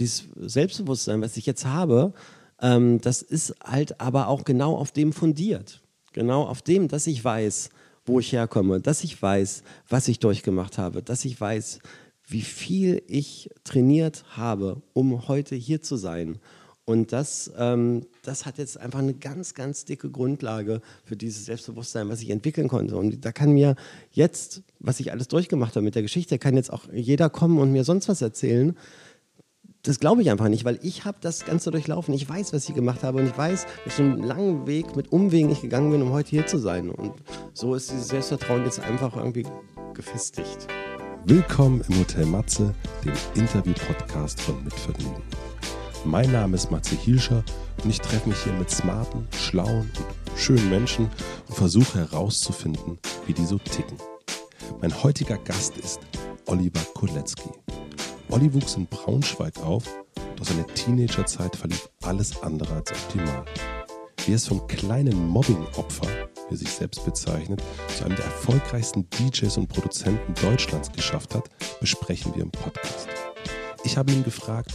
dieses Selbstbewusstsein, was ich jetzt habe, ähm, das ist halt aber auch genau auf dem fundiert. Genau auf dem, dass ich weiß, wo ich herkomme, dass ich weiß, was ich durchgemacht habe, dass ich weiß, wie viel ich trainiert habe, um heute hier zu sein. Und das, ähm, das hat jetzt einfach eine ganz, ganz dicke Grundlage für dieses Selbstbewusstsein, was ich entwickeln konnte. Und da kann mir jetzt, was ich alles durchgemacht habe mit der Geschichte, kann jetzt auch jeder kommen und mir sonst was erzählen. Das glaube ich einfach nicht, weil ich habe das Ganze durchlaufen. Ich weiß, was ich gemacht habe und ich weiß, welchen langen Weg mit Umwegen ich gegangen bin, um heute hier zu sein. Und so ist dieses Selbstvertrauen jetzt einfach irgendwie gefestigt. Willkommen im Hotel Matze, dem Interview-Podcast von Mitvergnügen. Mein Name ist Matze Hielscher und ich treffe mich hier mit smarten, schlauen und schönen Menschen und versuche herauszufinden, wie die so ticken. Mein heutiger Gast ist Oliver Kolecki. Olli wuchs in Braunschweig auf, doch seine Teenagerzeit verlief alles andere als optimal. Wie es vom kleinen Mobbing-Opfer, wie er sich selbst bezeichnet, zu einem der erfolgreichsten DJs und Produzenten Deutschlands geschafft hat, besprechen wir im Podcast. Ich habe ihn gefragt,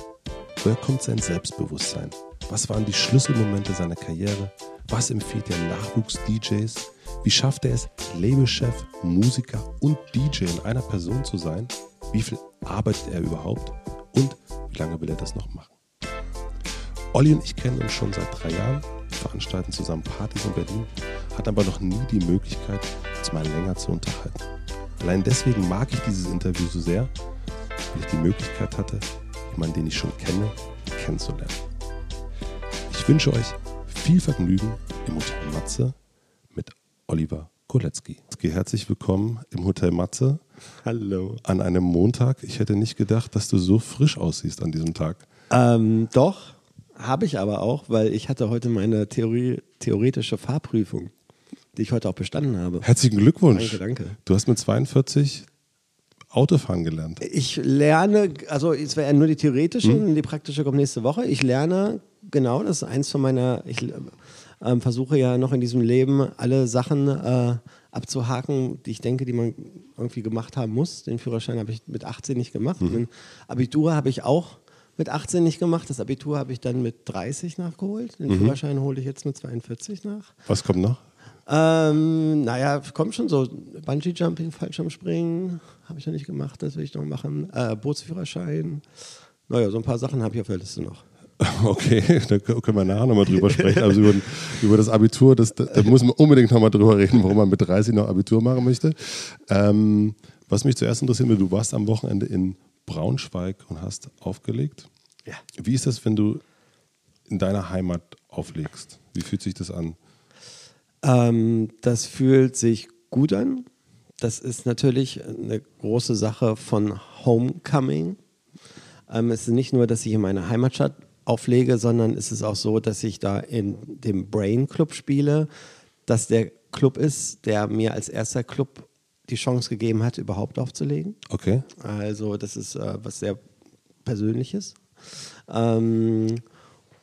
woher kommt sein Selbstbewusstsein? Was waren die Schlüsselmomente seiner Karriere? Was empfiehlt er Nachwuchs-DJs? Wie schafft er es, Labelchef, Musiker und DJ in einer Person zu sein? Wie viel arbeitet er überhaupt? Und wie lange will er das noch machen? Olli und ich kennen uns schon seit drei Jahren, veranstalten zusammen Partys in Berlin, hatten aber noch nie die Möglichkeit, uns mal länger zu unterhalten. Allein deswegen mag ich dieses Interview so sehr, weil ich die Möglichkeit hatte, jemanden, den ich schon kenne, kennenzulernen. Ich wünsche euch viel Vergnügen im Hotel Matze mit Oliver Kolecki. Herzlich willkommen im Hotel Matze. Hallo. An einem Montag. Ich hätte nicht gedacht, dass du so frisch aussiehst an diesem Tag. Ähm, doch, habe ich aber auch, weil ich hatte heute meine Theorie, theoretische Fahrprüfung, die ich heute auch bestanden habe. Herzlichen Glückwunsch. Danke, danke. Du hast mit 42 Autofahren gelernt. Ich lerne, also es wäre nur die theoretische, hm. die praktische kommt nächste Woche. Ich lerne, genau, das ist eins von meiner, ich ähm, versuche ja noch in diesem Leben alle Sachen äh, abzuhaken, die ich denke, die man irgendwie gemacht haben muss. Den Führerschein habe ich mit 18 nicht gemacht. Mhm. Den Abitur habe ich auch mit 18 nicht gemacht. Das Abitur habe ich dann mit 30 nachgeholt. Den mhm. Führerschein hole ich jetzt mit 42 nach. Was kommt noch? Ähm, naja, kommt schon so. Bungee-Jumping, Fallschirmspringen habe ich noch nicht gemacht, das will ich noch machen. Äh, Bootsführerschein. Naja, so ein paar Sachen habe ich auf der Liste noch. Okay, da können wir nachher nochmal drüber sprechen. Also über, über das Abitur, das, da, da muss man unbedingt nochmal drüber reden, warum man mit 30 noch Abitur machen möchte. Ähm, was mich zuerst interessiert, du warst am Wochenende in Braunschweig und hast aufgelegt. Ja. Wie ist das, wenn du in deiner Heimat auflegst? Wie fühlt sich das an? Ähm, das fühlt sich gut an. Das ist natürlich eine große Sache von Homecoming. Ähm, es ist nicht nur, dass ich in meiner Heimatstadt auflege, sondern es ist auch so, dass ich da in dem Brain Club spiele, dass der Club ist, der mir als erster Club die Chance gegeben hat, überhaupt aufzulegen. Okay. Also das ist äh, was sehr Persönliches. Ähm,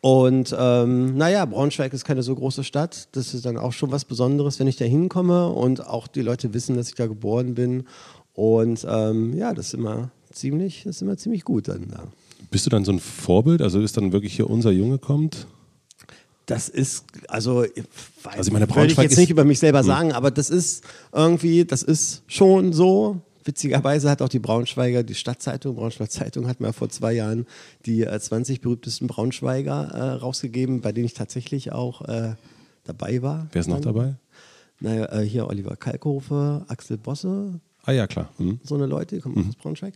und ähm, naja, Braunschweig ist keine so große Stadt. Das ist dann auch schon was Besonderes, wenn ich da hinkomme und auch die Leute wissen, dass ich da geboren bin. Und ähm, ja, das ist immer ziemlich, das ist immer ziemlich gut dann da. Bist du dann so ein Vorbild? Also ist dann wirklich hier unser Junge kommt? Das ist, also, ich weiß, also ich meine, würde ich jetzt nicht über mich selber hm. sagen, aber das ist irgendwie, das ist schon so. Witzigerweise hat auch die Braunschweiger, die Stadtzeitung, Braunschweiger Zeitung hat mir vor zwei Jahren die äh, 20 berühmtesten Braunschweiger äh, rausgegeben, bei denen ich tatsächlich auch äh, dabei war. Wer ist noch dabei? Naja, äh, hier Oliver Kalkofe, Axel Bosse, Ah ja, klar. Mhm. So eine Leute, die kommen mhm. aus Braunschweig.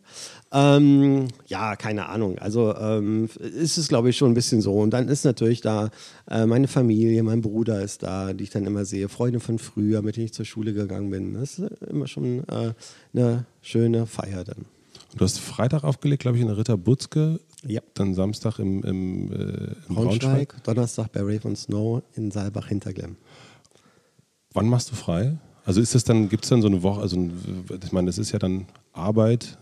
Ähm, ja, keine Ahnung. Also ähm, ist es, glaube ich, schon ein bisschen so. Und dann ist natürlich da äh, meine Familie, mein Bruder ist da, die ich dann immer sehe, Freunde von früher, mit denen ich zur Schule gegangen bin. Das ist immer schon äh, eine schöne Feier dann. Und du hast Freitag aufgelegt, glaube ich, in der Ritter Butzke. Ja. Dann Samstag im, im, äh, im Braunschweig, Braunschweig. Donnerstag bei Rave and Snow in Saalbach-Hinterglemm. Wann machst du frei? Also ist es dann, gibt es dann so eine Woche, also ich meine, das ist ja dann Arbeit.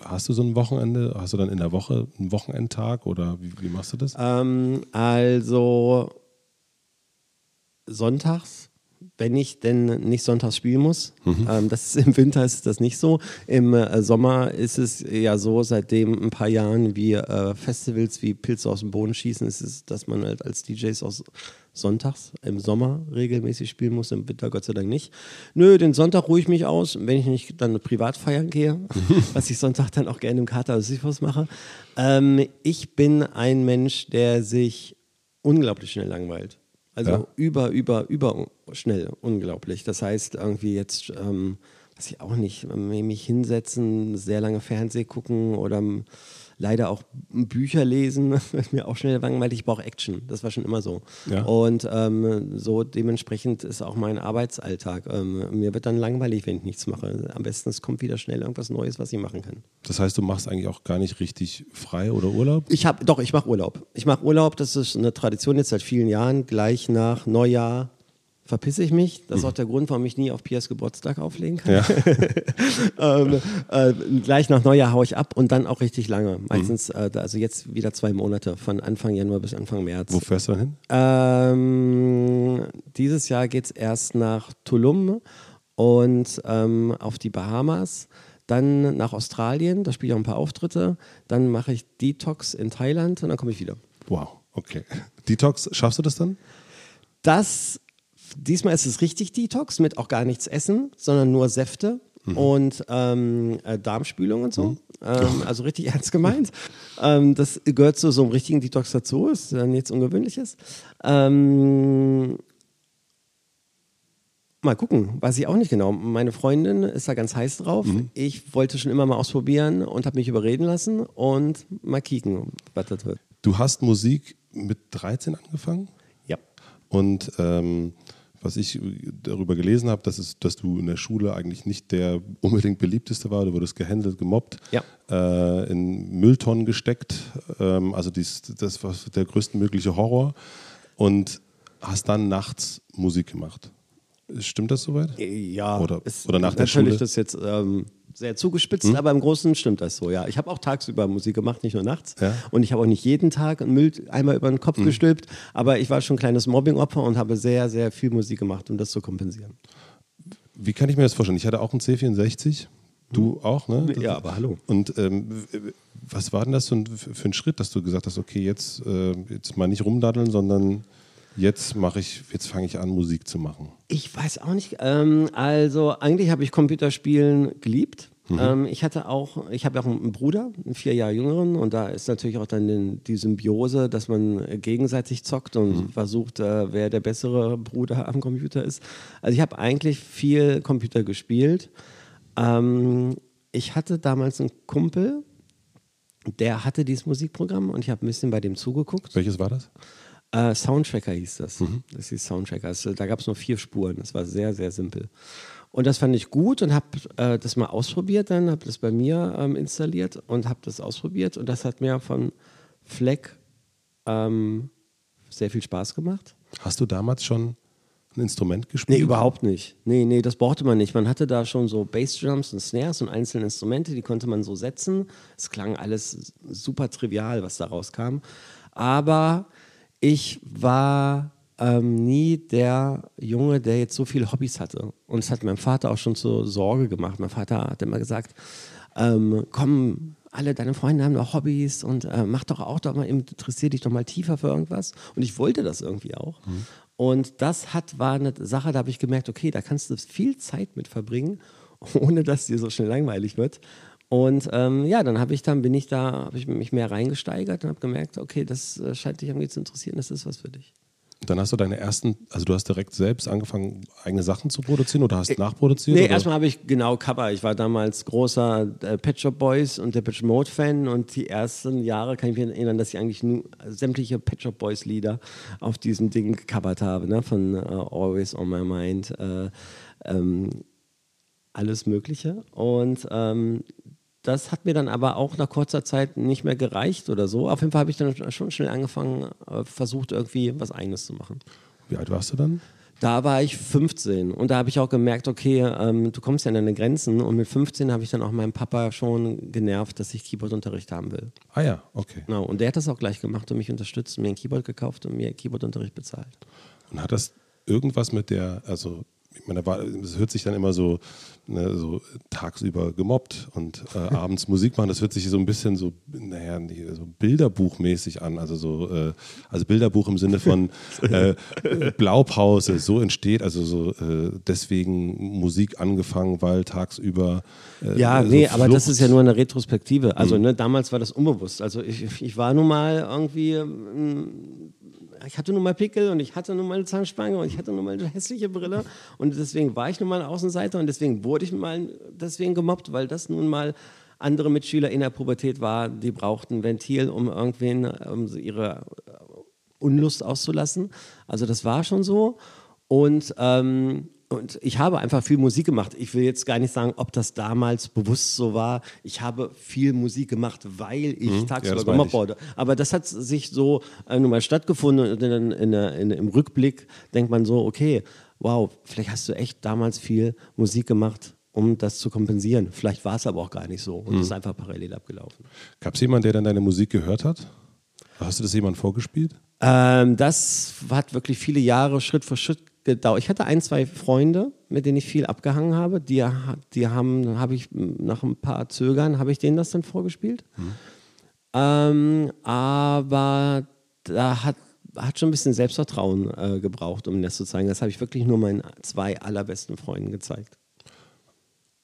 Hast du so ein Wochenende? Hast du dann in der Woche einen Wochenendtag oder wie, wie machst du das? Ähm, also sonntags wenn ich denn nicht sonntags spielen muss. Mhm. Ähm, das ist, Im Winter ist das nicht so. Im äh, Sommer ist es ja so, seitdem ein paar Jahren wie äh, Festivals wie Pilze aus dem Boden schießen, ist es, dass man halt als DJs aus sonntags im Sommer regelmäßig spielen muss, im Winter Gott sei Dank nicht. Nö, den Sonntag ruhe ich mich aus, wenn ich nicht dann privat feiern gehe, was ich Sonntag dann auch gerne im Kater was mache. Ähm, ich bin ein Mensch, der sich unglaublich schnell langweilt. Also ja. über, über, über schnell, unglaublich. Das heißt, irgendwie jetzt, ähm, weiß ich auch nicht, mich hinsetzen, sehr lange Fernseh gucken oder leider auch Bücher lesen, ist mir auch schnell langweilig. Ich brauche Action. Das war schon immer so. Ja. Und ähm, so dementsprechend ist auch mein Arbeitsalltag. Ähm, mir wird dann langweilig, wenn ich nichts mache. Am besten es kommt wieder schnell irgendwas Neues, was ich machen kann. Das heißt, du machst eigentlich auch gar nicht richtig frei oder Urlaub? Ich habe doch, ich mache Urlaub. Ich mache Urlaub. Das ist eine Tradition jetzt seit vielen Jahren. Gleich nach Neujahr verpisse ich mich. Das ist auch der Grund, warum ich nie auf Piers Geburtstag auflegen kann. Ja. ähm, äh, gleich nach Neujahr haue ich ab und dann auch richtig lange. Meistens, mhm. äh, also jetzt wieder zwei Monate, von Anfang Januar bis Anfang März. Wo fährst du hin? Ähm, dieses Jahr geht es erst nach Tulum und ähm, auf die Bahamas. Dann nach Australien, da spiele ich auch ein paar Auftritte. Dann mache ich Detox in Thailand und dann komme ich wieder. Wow, okay. Detox, schaffst du das dann? Das diesmal ist es richtig Detox mit auch gar nichts essen, sondern nur Säfte mhm. und ähm, äh, Darmspülung und so. Mhm. Ähm, also richtig ernst gemeint. Ähm, das gehört zu so einem richtigen Detox dazu, ist ja nichts Ungewöhnliches. Ähm, Mal gucken, weiß ich auch nicht genau. Meine Freundin ist da ganz heiß drauf. Mhm. Ich wollte schon immer mal ausprobieren und habe mich überreden lassen und mal kicken, was das wird. Du hast Musik mit 13 angefangen? Ja. Und ähm, was ich darüber gelesen habe, dass, es, dass du in der Schule eigentlich nicht der unbedingt beliebteste war. Du wurdest gehändelt, gemobbt, ja. äh, in Mülltonnen gesteckt. Ähm, also dies, das war der größtmögliche Horror. Und hast dann nachts Musik gemacht. Stimmt das soweit? Ja. Oder, oder nach der Schule? Natürlich das jetzt ähm, sehr zugespitzt, hm? aber im Großen stimmt das so, ja. Ich habe auch tagsüber Musik gemacht, nicht nur nachts. Ja. Und ich habe auch nicht jeden Tag einen Müll einmal über den Kopf hm. gestülpt, aber ich war schon ein kleines Mobbing-Opfer und habe sehr, sehr viel Musik gemacht, um das zu kompensieren. Wie kann ich mir das vorstellen? Ich hatte auch einen C64. Du hm. auch, ne? Ja, aber hallo. Und ähm, was war denn das für ein, für ein, Schritt, dass du gesagt hast, okay, jetzt, äh, jetzt mal nicht rumdaddeln, sondern jetzt mache ich, jetzt fange ich an, Musik zu machen? Ich weiß auch nicht. Ähm, also eigentlich habe ich Computerspielen geliebt. Mhm. Ähm, ich hatte auch, ich habe auch einen Bruder, einen vier Jahre jüngeren, und da ist natürlich auch dann den, die Symbiose, dass man gegenseitig zockt und mhm. versucht, äh, wer der bessere Bruder am Computer ist. Also ich habe eigentlich viel Computer gespielt. Ähm, ich hatte damals einen Kumpel, der hatte dieses Musikprogramm und ich habe ein bisschen bei dem zugeguckt. Welches war das? Äh, Soundtracker hieß das. Mhm. Das hieß Soundtracker. Also, da gab es nur vier Spuren. Das war sehr, sehr simpel. Und das fand ich gut und habe äh, das mal ausprobiert dann, habe das bei mir ähm, installiert und habe das ausprobiert und das hat mir von Fleck ähm, sehr viel Spaß gemacht. Hast du damals schon ein Instrument gespielt? Nee, überhaupt nicht. Nee, nee, das brauchte man nicht. Man hatte da schon so Bassdrums und Snares und einzelne Instrumente, die konnte man so setzen. Es klang alles super trivial, was da rauskam. Aber ich war ähm, nie der Junge, der jetzt so viele Hobbys hatte. Und es hat meinem Vater auch schon zur Sorge gemacht. Mein Vater hat immer gesagt, ähm, komm, alle deine Freunde haben doch Hobbys und äh, mach doch auch doch mal, interessier dich doch mal tiefer für irgendwas. Und ich wollte das irgendwie auch. Mhm. Und das hat, war eine Sache, da habe ich gemerkt, okay, da kannst du viel Zeit mit verbringen, ohne dass dir so schnell langweilig wird. Und ähm, ja, dann habe ich dann bin ich da, habe ich mich mehr reingesteigert und habe gemerkt, okay, das äh, scheint dich irgendwie zu interessieren, das ist was für dich. Dann hast du deine ersten, also du hast direkt selbst angefangen, eigene Sachen zu produzieren oder hast äh, nachproduziert? Nee, erstmal habe ich genau Cover. Ich war damals großer äh, Pet Shop Boys und der Pet Shop Mode Fan und die ersten Jahre kann ich mich erinnern, dass ich eigentlich nur sämtliche Pet Shop Boys Lieder auf diesem Ding gecovert habe, ne? von uh, Always on My Mind. Äh, ähm, alles Mögliche. Und ähm, das hat mir dann aber auch nach kurzer Zeit nicht mehr gereicht oder so. Auf jeden Fall habe ich dann schon schnell angefangen, äh, versucht irgendwie was Eigenes zu machen. Wie alt warst du dann? Da war ich 15 und da habe ich auch gemerkt, okay, ähm, du kommst ja an deine Grenzen und mit 15 habe ich dann auch meinen Papa schon genervt, dass ich Keyboardunterricht haben will. Ah ja, okay. Genau, und der hat das auch gleich gemacht und mich unterstützt, mir ein Keyboard gekauft und mir Keyboardunterricht bezahlt. Und hat das irgendwas mit der, also ich meine, es hört sich dann immer so, ne, so tagsüber gemobbt und äh, abends Musik machen. Das hört sich so ein bisschen so, naja, so Bilderbuchmäßig an. Also so, äh, also Bilderbuch im Sinne von äh, Blaupause, so entsteht, also so äh, deswegen Musik angefangen, weil tagsüber. Äh, ja, nee, aber das ist ja nur eine Retrospektive. Also mhm. ne, damals war das unbewusst. Also ich, ich war nun mal irgendwie. Ähm, ich hatte nun mal Pickel und ich hatte nun mal eine Zahnspange und ich hatte nun mal eine hässliche Brille und deswegen war ich nun mal Außenseiter und deswegen wurde ich mal deswegen gemobbt, weil das nun mal andere Mitschüler in der Pubertät war, die brauchten Ventil, um irgendwen um ihre Unlust auszulassen. Also das war schon so und ähm, und ich habe einfach viel Musik gemacht. Ich will jetzt gar nicht sagen, ob das damals bewusst so war. Ich habe viel Musik gemacht, weil ich mhm. tagsüber ja, gemobbt wurde. Aber das hat sich so äh, nun mal stattgefunden. Und in, in, in, im Rückblick denkt man so, okay, wow, vielleicht hast du echt damals viel Musik gemacht, um das zu kompensieren. Vielleicht war es aber auch gar nicht so und es mhm. ist einfach parallel abgelaufen. Gab es jemanden, der dann deine Musik gehört hat? Hast du das jemand vorgespielt? Ähm, das hat wirklich viele Jahre Schritt für Schritt gedauert. Ich hatte ein, zwei Freunde, mit denen ich viel abgehangen habe. Die, die haben, habe ich nach ein paar Zögern, habe ich denen das dann vorgespielt. Mhm. Ähm, aber da hat, hat schon ein bisschen Selbstvertrauen äh, gebraucht, um das zu zeigen. Das habe ich wirklich nur meinen zwei allerbesten Freunden gezeigt.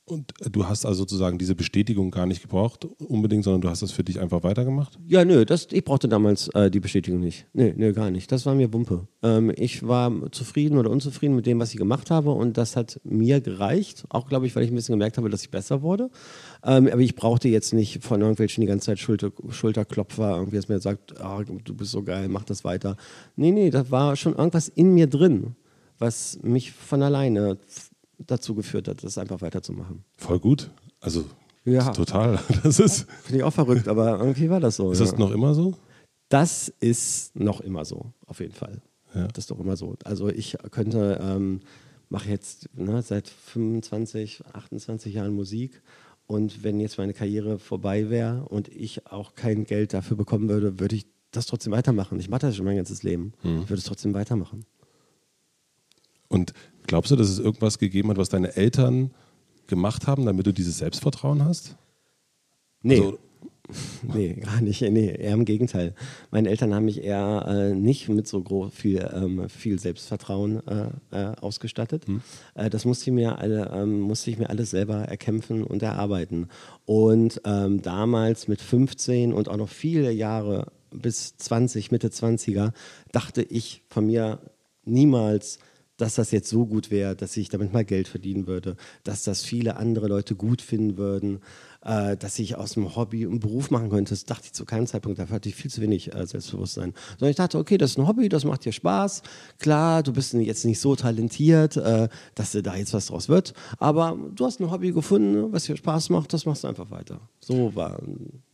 Und du hast also sozusagen diese Bestätigung gar nicht gebraucht unbedingt, sondern du hast das für dich einfach weitergemacht? Ja, nö, das, ich brauchte damals äh, die Bestätigung nicht. Nö, nö, gar nicht. Das war mir Wumpe. Ähm, ich war zufrieden oder unzufrieden mit dem, was ich gemacht habe und das hat mir gereicht. Auch, glaube ich, weil ich ein bisschen gemerkt habe, dass ich besser wurde. Ähm, aber ich brauchte jetzt nicht von irgendwelchen die ganze Zeit Schulter, Schulterklopfer, irgendwie, dass mir sagt, oh, du bist so geil, mach das weiter. Nee, nee, da war schon irgendwas in mir drin, was mich von alleine dazu geführt hat, das einfach weiterzumachen. Voll gut. Also ja. total. Das ist. Finde ich auch verrückt, aber irgendwie war das so. Ist ja. das noch immer so? Das ist noch immer so, auf jeden Fall. Ja. Das ist doch immer so. Also ich könnte, ähm, mache jetzt ne, seit 25, 28 Jahren Musik und wenn jetzt meine Karriere vorbei wäre und ich auch kein Geld dafür bekommen würde, würde ich das trotzdem weitermachen. Ich mache das schon mein ganzes Leben. Hm. Ich würde es trotzdem weitermachen. Und glaubst du, dass es irgendwas gegeben hat, was deine Eltern gemacht haben, damit du dieses Selbstvertrauen hast? Nee. Also, nee, gar nicht. Nee, eher im Gegenteil. Meine Eltern haben mich eher äh, nicht mit so groß viel, ähm, viel Selbstvertrauen äh, äh, ausgestattet. Hm. Äh, das musste ich, mir alle, ähm, musste ich mir alles selber erkämpfen und erarbeiten. Und ähm, damals mit 15 und auch noch viele Jahre bis 20, Mitte 20er, dachte ich von mir niemals, dass das jetzt so gut wäre, dass ich damit mal Geld verdienen würde, dass das viele andere Leute gut finden würden, äh, dass ich aus dem Hobby einen Beruf machen könnte. Das dachte ich zu keinem Zeitpunkt, dafür hatte ich viel zu wenig äh, Selbstbewusstsein. Sondern ich dachte, okay, das ist ein Hobby, das macht dir Spaß. Klar, du bist jetzt nicht so talentiert, äh, dass da jetzt was draus wird, aber du hast ein Hobby gefunden, was dir Spaß macht, das machst du einfach weiter. So war.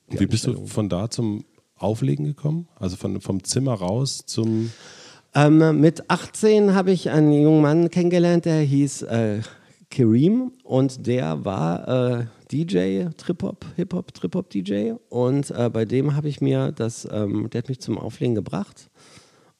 Wie bist du von da zum Auflegen gekommen? Also von, vom Zimmer raus zum ähm, mit 18 habe ich einen jungen Mann kennengelernt, der hieß äh, Kareem. Und der war äh, DJ, Trip-Hop, Hip-Hop, Trip-Hop-DJ und äh, bei dem habe ich mir das, ähm, der hat mich zum Auflegen gebracht.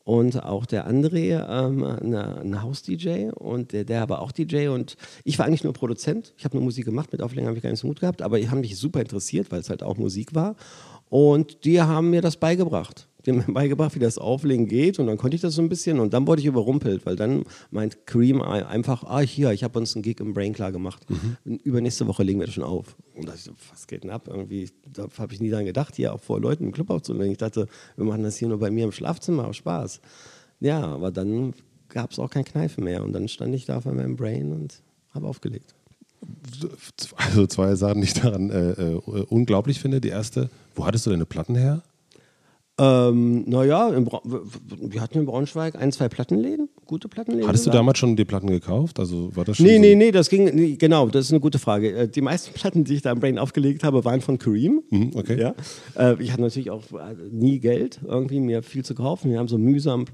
Und auch der André, ähm, ein Haus-DJ und der, der aber auch DJ und ich war eigentlich nur Produzent. Ich habe nur Musik gemacht, mit Auflegen habe ich gar nicht so Mut gehabt, aber die haben mich super interessiert, weil es halt auch Musik war. Und die haben mir das beigebracht die haben mir beigebracht, wie das Auflegen geht und dann konnte ich das so ein bisschen und dann wurde ich überrumpelt, weil dann meint Cream einfach, ah hier, ich habe uns einen Gig im Brain klar gemacht. Mhm. Übernächste Woche legen wir das schon auf. Und da ich so, was geht denn ab? Irgendwie, da habe ich nie dran gedacht, hier auch vor Leuten im Club aufzulegen. Ich dachte, wir machen das hier nur bei mir im Schlafzimmer, auf Spaß. Ja, aber dann gab es auch kein Kneifen mehr und dann stand ich da auf meinem Brain und habe aufgelegt. Also zwei Sachen, die ich daran äh, äh, unglaublich finde. Die erste, wo hattest du deine Platten her? Ähm, naja, wir hatten in Braunschweig ein, zwei Plattenläden, gute Plattenläden. Hattest du damals schon die Platten gekauft? Also war das schon nee, so? nee, nee, das ging, nee, genau, das ist eine gute Frage. Äh, die meisten Platten, die ich da im Brain aufgelegt habe, waren von Kareem. Mhm, okay. Ja. Äh, ich hatte natürlich auch äh, nie Geld, irgendwie mir viel zu kaufen. Wir haben so mühsam,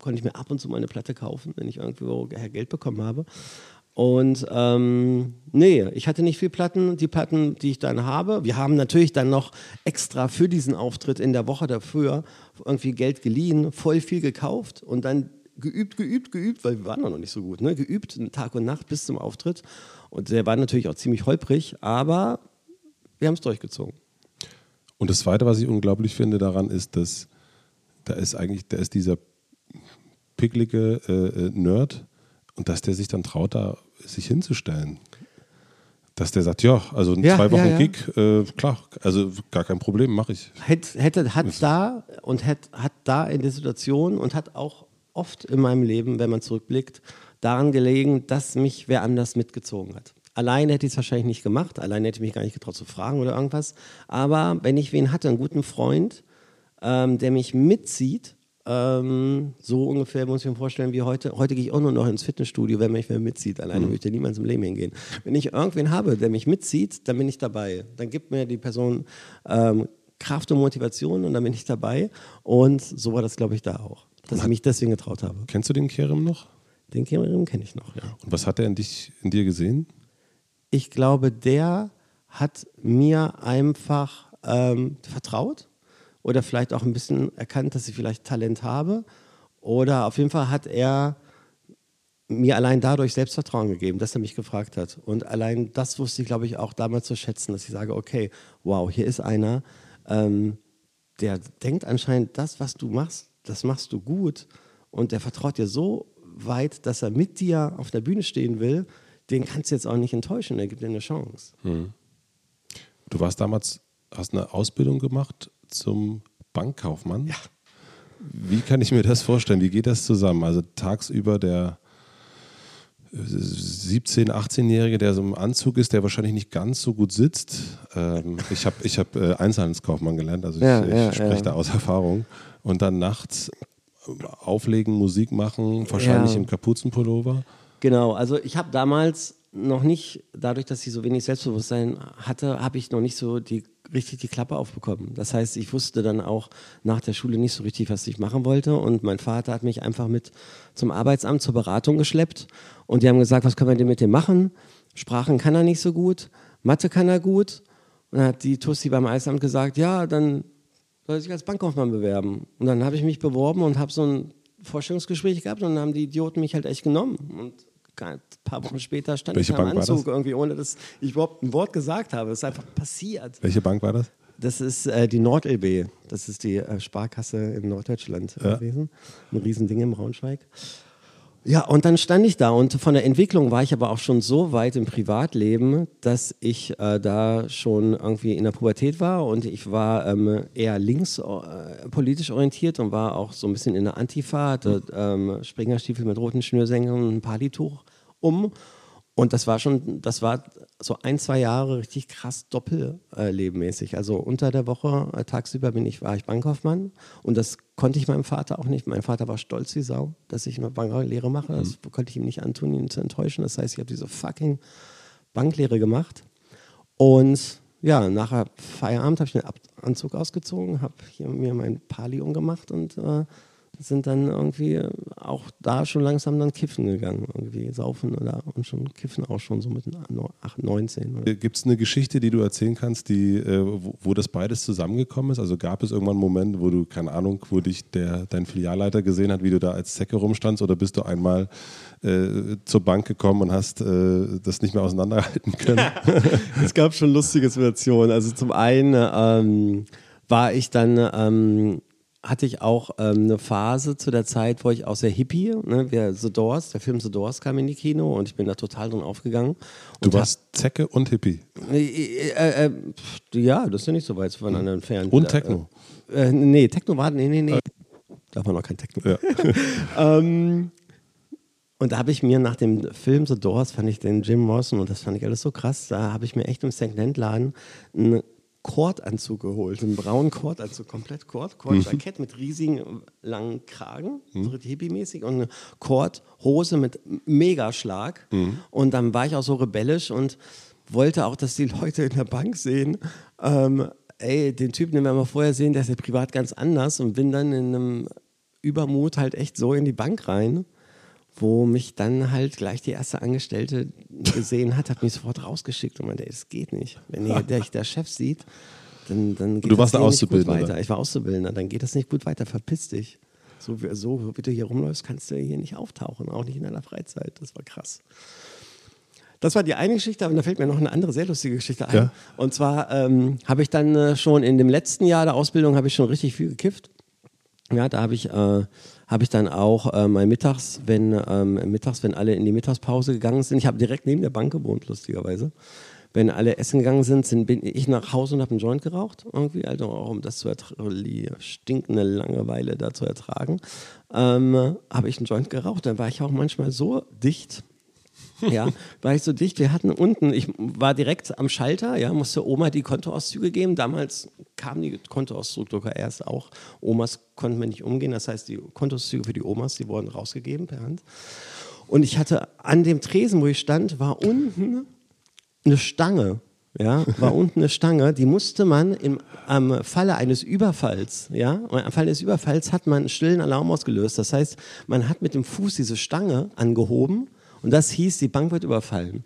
konnte ich mir ab und zu mal eine Platte kaufen, wenn ich irgendwo Geld bekommen habe. Und ähm, nee, ich hatte nicht viel Platten. Die Platten, die ich dann habe, wir haben natürlich dann noch extra für diesen Auftritt in der Woche dafür irgendwie Geld geliehen, voll viel gekauft und dann geübt, geübt, geübt, weil wir waren noch nicht so gut, ne? geübt, Tag und Nacht bis zum Auftritt. Und der war natürlich auch ziemlich holprig, aber wir haben es durchgezogen. Und das Zweite, was ich unglaublich finde daran, ist, dass da ist eigentlich, da ist dieser picklige äh, äh, Nerd und dass der sich dann traut, da sich hinzustellen. Dass der sagt, ja, also Ja, zwei Wochen ja, ja. Gig, äh, klar, also gar kein Problem, mache ich. Hätte, hätte, hat da und hat, hat da in der Situation und hat auch oft in meinem Leben, wenn man zurückblickt, daran gelegen, dass mich wer anders mitgezogen hat. Alleine hätte ich es wahrscheinlich nicht gemacht, alleine hätte ich mich gar nicht getraut zu fragen oder irgendwas. Aber wenn ich wen hatte, einen guten Freund, ähm, der mich mitzieht, ähm, so ungefähr muss ich mir vorstellen wie heute. Heute gehe ich auch nur noch ins Fitnessstudio, wenn mich wer mitzieht. Alleine würde ich niemals im Leben hingehen. Wenn ich irgendwen habe, der mich mitzieht, dann bin ich dabei. Dann gibt mir die Person ähm, Kraft und Motivation und dann bin ich dabei. Und so war das, glaube ich, da auch. Dass ich mich deswegen getraut habe. Kennst du den Kerem noch? Den Kerem kenne ich noch, ja. Und was hat er in, dich, in dir gesehen? ich glaube, der hat mir einfach ähm, vertraut oder vielleicht auch ein bisschen erkannt, dass ich vielleicht Talent habe. Oder auf jeden Fall hat er mir allein dadurch Selbstvertrauen gegeben, dass er mich gefragt hat. Und allein das wusste ich, glaube ich, auch damals zu schätzen, dass ich sage, okay, wow, hier ist einer, ähm, der denkt anscheinend, das, was du machst, das machst du gut. Und der vertraut dir so weit, dass er mit dir auf der Bühne stehen will, den kannst du jetzt auch nicht enttäuschen, der gibt dir eine Chance. Du warst damals, hast eine Ausbildung gemacht zum Bankkaufmann. Ja. Wie kann ich mir das vorstellen? Wie geht das zusammen? Also tagsüber der äh, 17-, 18-Jährige, der so im Anzug ist, der wahrscheinlich nicht ganz so gut sitzt. Ähm, ich habe ich hab, äh, Einzelhandelskaufmann gelernt, also ich, Ja, ich spreche ja. da aus Erfahrung. Und dann nachts äh, auflegen, Musik machen, wahrscheinlich im Kapuzenpullover. Genau, also ich habe damals noch nicht, dadurch, dass ich so wenig Selbstbewusstsein hatte, habe ich noch nicht so die, richtig die Klappe aufbekommen. Das heißt, ich wusste dann auch nach der Schule nicht so richtig, was ich machen wollte. Und mein Vater hat mich einfach mit zum Arbeitsamt zur Beratung geschleppt. Und die haben gesagt, was können wir denn mit dem machen? Sprachen kann er nicht so gut, Mathe kann er gut. Und dann hat die Tussi beim Eisamt gesagt, ja, dann soll sich als Bankkaufmann bewerben. Und dann habe ich mich beworben und habe so ein Vorstellungsgespräch gehabt und dann haben die Idioten mich halt echt genommen. Und ein paar Wochen später stand Welche ich im Bank war Anzug irgendwie, ohne dass ich überhaupt ein Wort gesagt habe. Es ist einfach passiert. Welche Bank war das? Das ist äh, die NordLB. Das ist die äh, Sparkasse in Norddeutschland Ja. gewesen. Ein Riesending im Braunschweig. Ja, und dann stand ich da und von der Entwicklung war ich aber auch schon so weit im Privatleben, dass ich äh, da schon irgendwie in der Pubertät war und ich war ähm, eher links äh, politisch orientiert und war auch so ein bisschen in der Antifa, hatte ähm, Springerstiefel mit roten Schnürsenkeln und ein Palituch um. Und das war schon, das war so ein, zwei Jahre richtig krass doppellebenmäßig. Also unter der Woche, äh, tagsüber bin ich, war ich Bankkaufmann und das konnte ich meinem Vater auch nicht. Mein Vater war stolz wie Sau, dass ich eine Banklehre mache. Das konnte ich ihm nicht antun, ihn zu enttäuschen. Das heißt, ich habe diese fucking Banklehre gemacht. Und ja, nachher Feierabend habe ich den Anzug ausgezogen, habe hier mir mein Pali umgemacht und äh, sind dann irgendwie auch da schon langsam dann kiffen gegangen, irgendwie saufen oder und schon kiffen auch schon so mit 8, 19. Oder? Gibt es eine Geschichte, die du erzählen kannst, die, äh, wo, wo das beides zusammengekommen ist? Also gab es irgendwann einen Moment, wo du, keine Ahnung, wo dich der, dein Filialleiter gesehen hat, wie du da als Zecke rumstandst oder bist du einmal äh, zur Bank gekommen und hast äh, das nicht mehr auseinanderhalten können? es gab schon lustige Situationen. Also zum einen ähm, war ich dann, ähm, hatte ich auch ähm, eine Phase zu der Zeit, wo ich auch sehr hippie, ne, wir, The Doors, der Film The Doors kam in die Kino und ich bin da total drin aufgegangen. Du warst Zecke und Hippie. äh, äh, äh, ja, das ist ja nicht so weit voneinander entfernt. Und Techno. Äh, äh, nee, Techno war, nee, nee, nee. Da war noch kein Techno. Ja. Ähm, und da habe ich mir nach dem Film The Doors, fand ich den Jim Morrison und das fand ich alles so krass, da habe ich mir echt im Secondhand-Laden einen Kordanzug geholt, einen braunen Kordanzug, komplett Kord, Kordjackett mit riesigen langen Kragen, so richtig hippie-mäßig und eine Kordhose mit Megaschlag. Und dann war ich auch so rebellisch und wollte auch, dass die Leute in der Bank sehen, ähm, ey, den Typen, den wir mal vorher sehen, der ist ja privat ganz anders und bin dann in einem Übermut halt echt so in die Bank rein, wo mich dann halt gleich die erste Angestellte gesehen hat, hat mich sofort rausgeschickt und meinte, das geht nicht. Wenn hier der, der Chef sieht, dann, dann geht du warst das nicht gut weiter. Ich war Auszubildender, dann geht das nicht gut weiter, verpiss dich. So wie, so wie du hier rumläufst, kannst du hier nicht auftauchen, auch nicht in deiner Freizeit. Das war krass. Das war die eine Geschichte, aber da fällt mir noch eine andere sehr lustige Geschichte ein. Ja. Und zwar ähm, habe ich dann äh, schon in dem letzten Jahr der Ausbildung habe ich schon richtig viel gekifft. Ja, da habe ich, äh, hab ich dann auch äh, mal mittags, wenn ähm, mittags, wenn alle in die Mittagspause gegangen sind, ich habe direkt neben der Bank gewohnt, lustigerweise. Wenn alle essen gegangen sind, sind bin ich nach Hause und habe einen Joint geraucht, irgendwie, also auch um das zu ertragen, die stinkende Langeweile da zu ertragen, ähm, habe ich einen Joint geraucht. Dann war ich auch manchmal so dicht, ja, war ich so dicht. Wir hatten unten, ich war direkt am Schalter, ja, musste Oma die Kontoauszüge geben. Damals kamen die Kontoauszüge erst auch. Omas konnten wir nicht umgehen. Das heißt, die Kontoauszüge für die Omas, die wurden rausgegeben per Hand. Und ich hatte an dem Tresen, wo ich stand, war unten eine Stange. Ja, war unten eine Stange, die musste man im am Falle eines Überfalls, ja, am Falle eines Überfalls hat man einen stillen Alarm ausgelöst. Das heißt, man hat mit dem Fuß diese Stange angehoben und das hieß, die Bank wird überfallen.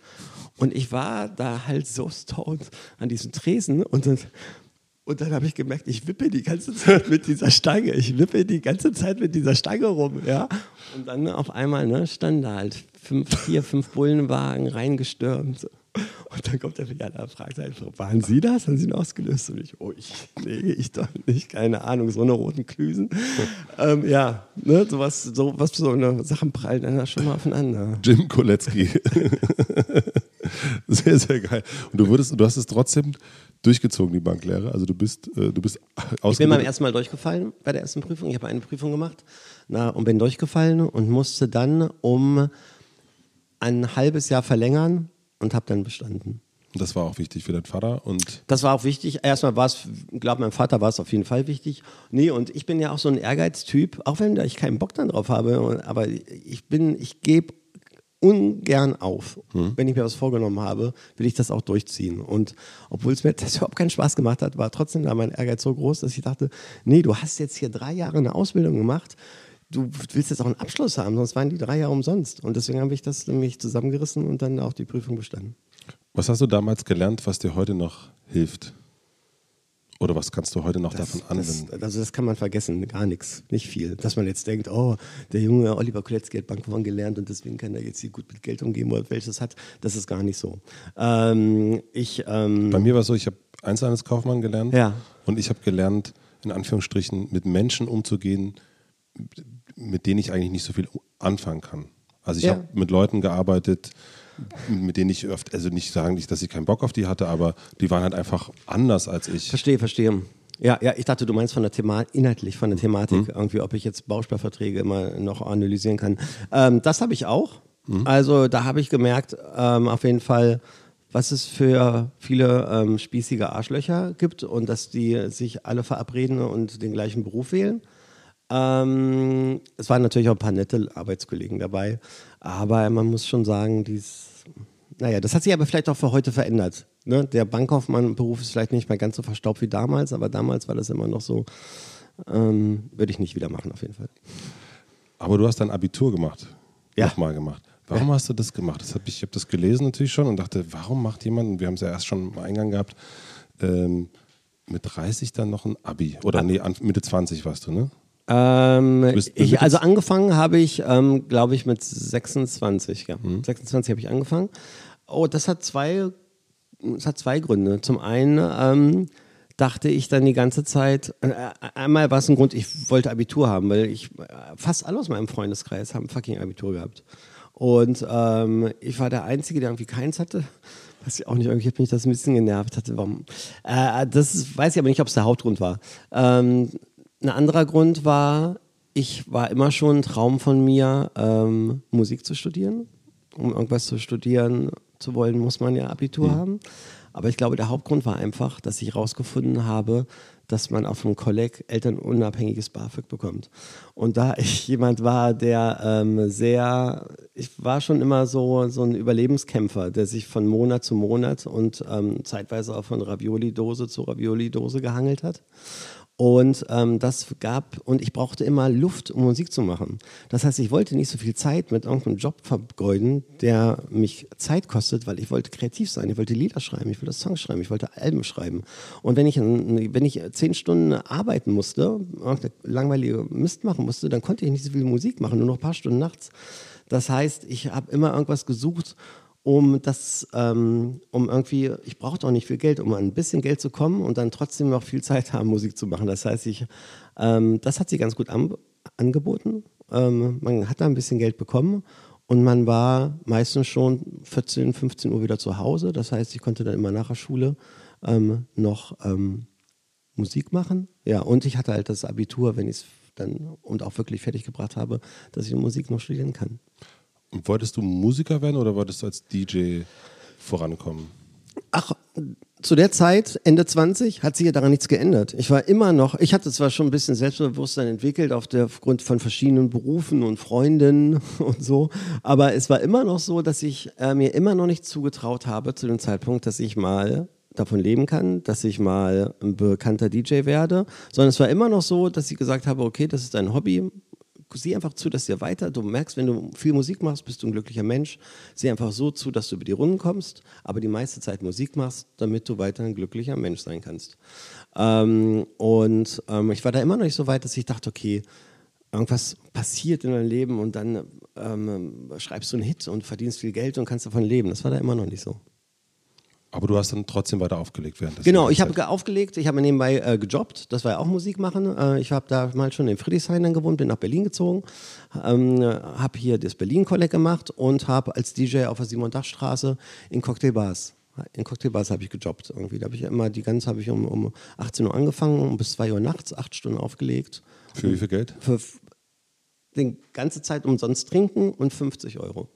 Und ich war da halt so stoned an diesem Tresen und dann, und dann habe ich gemerkt, ich wippe die ganze Zeit mit dieser Stange. Ich wippe die ganze Zeit mit dieser Stange rum, ja. Und dann auf einmal ne, standen da halt fünf, vier, fünf Bullenwagen reingestürmt. Und dann kommt der Filialer und fragt einfach, waren Sie das? Haben Sie ihn ausgelöst? Und ich, oh, ich, nee, ich doch nicht, keine Ahnung, so eine roten Klüsen. ähm, ja, ne, sowas, so, was so eine Sachen prallen dann da schon mal aufeinander. Jim Koletzki. sehr, sehr geil. Und du wurdest, du hast es trotzdem durchgezogen, die Banklehre. Also du bist, äh, du bist Ich bin beim ersten Mal durchgefallen bei der ersten Prüfung. Ich habe eine Prüfung gemacht na, und bin durchgefallen und musste dann um ein halbes Jahr verlängern und habe dann bestanden. Das war auch wichtig für deinen Vater und Das war auch wichtig. Erstmal war es, glaube meinem Vater war es auf jeden Fall wichtig. Nee, und ich bin ja auch so ein Ehrgeiztyp, auch wenn ich keinen Bock dann drauf habe, aber ich bin, ich gebe ungern auf. Wenn ich mir was vorgenommen habe, will ich das auch durchziehen. Und obwohl es mir das überhaupt keinen Spaß gemacht hat, war trotzdem da mein Ehrgeiz so groß, dass ich dachte, nee, du hast jetzt hier drei Jahre eine Ausbildung gemacht, du willst jetzt auch einen Abschluss haben, sonst waren die drei Jahre umsonst. Und deswegen habe ich das nämlich zusammengerissen und dann auch die Prüfung bestanden. was hast du damals gelernt, was dir heute noch hilft? Oder was kannst du heute noch davon Das, anwenden? also das kann man vergessen, gar nichts, nicht viel. Dass man jetzt denkt, oh, der junge Oliver Koletzki hat Bankkaufmann gelernt und deswegen kann er jetzt hier gut mit Geld umgehen oder welches hat. Das ist gar nicht so. Ähm, ich, ähm, Bei mir war es so, ich habe Einzelhandelskaufmann gelernt Ja. und ich habe gelernt, in Anführungsstrichen, mit Menschen umzugehen, mit denen ich eigentlich nicht so viel anfangen kann. Also ich Ja. habe mit Leuten gearbeitet, mit denen ich oft, also nicht sagen, dass ich keinen Bock auf die hatte, aber die waren halt einfach anders als ich. Verstehe, verstehe. Ja, ja, ich dachte, du meinst von der Thematik, inhaltlich von der Thematik, irgendwie, ob ich jetzt Bausparverträge immer noch analysieren kann. Ähm, das habe ich auch. Also da habe ich gemerkt, ähm, auf jeden Fall, was es für viele ähm, spießige Arschlöcher gibt und dass die sich alle verabreden und den gleichen Beruf wählen. Ähm, es waren natürlich auch ein paar nette Arbeitskollegen dabei, aber man muss schon sagen, dies, naja, das hat sich aber vielleicht auch für heute verändert. Ne? Der Bankkaufmann-Beruf ist vielleicht nicht mehr ganz so verstaubt wie damals, aber damals war das immer noch so, ähm, würde ich nicht wieder machen auf jeden Fall. Aber du hast dein Abitur gemacht. Ja. Nochmal gemacht. Warum hast du das gemacht? Das hab ich ich habe das gelesen natürlich schon und dachte, warum macht jemand, wir haben es ja erst schon im Eingang gehabt, ähm, mit 30 dann noch ein Abi? Oder nee, an, Mitte 20 warst du, ne? Ähm, bist ich, also angefangen habe ich, ähm, glaube ich, mit 26. Ja. Mhm. 26 habe ich angefangen. Oh, das hat zwei, das hat zwei Gründe. Zum einen ähm, dachte ich dann die ganze Zeit, äh, einmal war es ein Grund, ich wollte Abitur haben, weil ich äh, fast alle aus meinem Freundeskreis haben fucking Abitur gehabt. Und ähm, ich war der Einzige, der irgendwie keins hatte. Was ich auch nicht, irgendwie hat mich das ein bisschen genervt hatte. Warum? Äh, das weiß ich aber nicht, ob es der Hauptgrund war. Ein anderer Grund war, ich war immer schon ein Traum von mir, ähm, Musik zu studieren. Um irgendwas zu studieren zu wollen, muss man ja Abitur haben. Aber ich glaube, der Hauptgrund war einfach, dass ich herausgefunden habe, dass man auf dem Kolleg elternunabhängiges BAföG bekommt. Und da ich jemand war, der ähm, sehr, ich war schon immer so, so ein Überlebenskämpfer, der sich von Monat zu Monat und ähm, zeitweise auch von Ravioli-Dose zu Ravioli-Dose gehangelt hat. Und ähm, das gab, und ich brauchte immer Luft, um Musik zu machen. Das heißt, ich wollte nicht so viel Zeit mit irgendeinem Job vergeuden, der mich Zeit kostet, weil ich wollte kreativ sein. Ich wollte Lieder schreiben, ich wollte Songs schreiben, ich wollte Alben schreiben. Und wenn ich, wenn ich zehn Stunden arbeiten musste, langweilige Mist machen musste, dann konnte ich nicht so viel Musik machen, nur noch ein paar Stunden nachts. Das heißt, ich habe immer irgendwas gesucht, um das, ähm, um irgendwie, ich brauchte auch nicht viel Geld, um ein bisschen Geld zu kommen und dann trotzdem noch viel Zeit haben, Musik zu machen. Das heißt, ich, ähm, das hat sie ganz gut an, angeboten. Ähm, man hat da ein bisschen Geld bekommen und man war meistens schon 14, 15 Uhr wieder zu Hause. Das heißt, ich konnte dann immer nach der Schule ähm, noch ähm, Musik machen. Ja, und ich hatte halt das Abitur, wenn ich es dann und auch wirklich fertig gebracht habe, dass ich Musik noch studieren kann. Wolltest du Musiker werden oder wolltest du als DJ vorankommen? Ach, zu der Zeit, Ende 20, hat sich ja daran nichts geändert. Ich war immer noch, ich hatte zwar schon ein bisschen Selbstbewusstsein entwickelt auf der, aufgrund von verschiedenen Berufen und Freundinnen und so, aber es war immer noch so, dass ich äh, mir immer noch nicht zugetraut habe zu dem Zeitpunkt, dass ich mal davon leben kann, dass ich mal ein bekannter DJ werde, sondern es war immer noch so, dass ich gesagt habe, okay, das ist ein Hobby, sieh einfach zu, dass dir weiter, du merkst, wenn du viel Musik machst, bist du ein glücklicher Mensch. Sieh einfach so zu, dass du über die Runden kommst, aber die meiste Zeit Musik machst, damit du weiter ein glücklicher Mensch sein kannst. Ähm, und ähm, ich war da immer noch nicht so weit, dass ich dachte, okay, irgendwas passiert in deinem Leben und dann ähm, schreibst du einen Hit und verdienst viel Geld und kannst davon leben. Das war da immer noch nicht so. Aber du hast dann trotzdem weiter aufgelegt während des Genau, ich habe aufgelegt, ich habe nebenbei äh, gejobbt, das war ja auch Musik machen. Äh, ich habe da mal schon in Friedrichshain dann gewohnt, bin nach Berlin gezogen, ähm, habe hier das Berlin Collect gemacht und habe als DJ auf der Simon-Dach-Straße in Cocktailbars in Cocktailbars habe ich gejobbt irgendwie. Da habe ich immer die ganze habe ich um, um 18 Uhr angefangen und bis 2 Uhr nachts, acht Stunden aufgelegt. Für wie viel Geld? Für die ganze Zeit umsonst trinken und 50 Euro.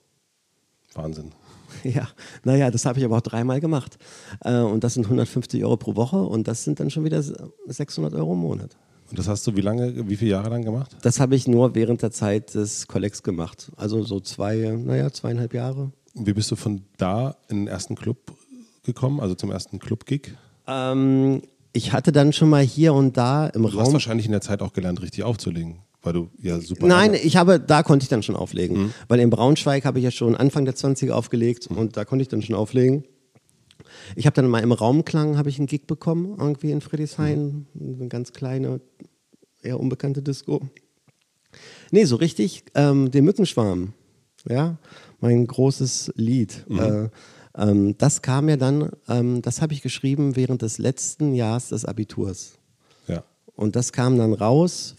Wahnsinn. Ja, naja, das habe ich aber auch dreimal gemacht. Äh, und das sind 150 Euro pro Woche und das sind dann schon wieder 600 Euro im Monat. Und das hast du wie lange, wie viele Jahre lang gemacht? Das habe ich nur während der Zeit des Collects gemacht. Also so zwei, naja, zweieinhalb Jahre. Wie bist du von da in den ersten Club gekommen, also zum ersten Club-Gig? Ähm, ich hatte dann schon mal hier und da im du Raum. Du hast wahrscheinlich in der Zeit auch gelernt, richtig aufzulegen weil du ja super. Nein, ich habe, da konnte ich dann schon auflegen. Mhm. Weil in Braunschweig habe ich ja schon Anfang der 20er aufgelegt mhm. und da konnte ich dann schon auflegen. Ich habe dann mal im Raumklang habe ich einen Gig bekommen, irgendwie in Friedrichshain, mhm. eine ganz kleine, eher unbekannte Disco. Nee, so richtig, ähm, den Mückenschwarm, ja, mein großes Lied. Mhm. Äh, ähm, das kam ja dann, ähm, das habe ich geschrieben während des letzten Jahres des Abiturs. Ja. Und das kam dann raus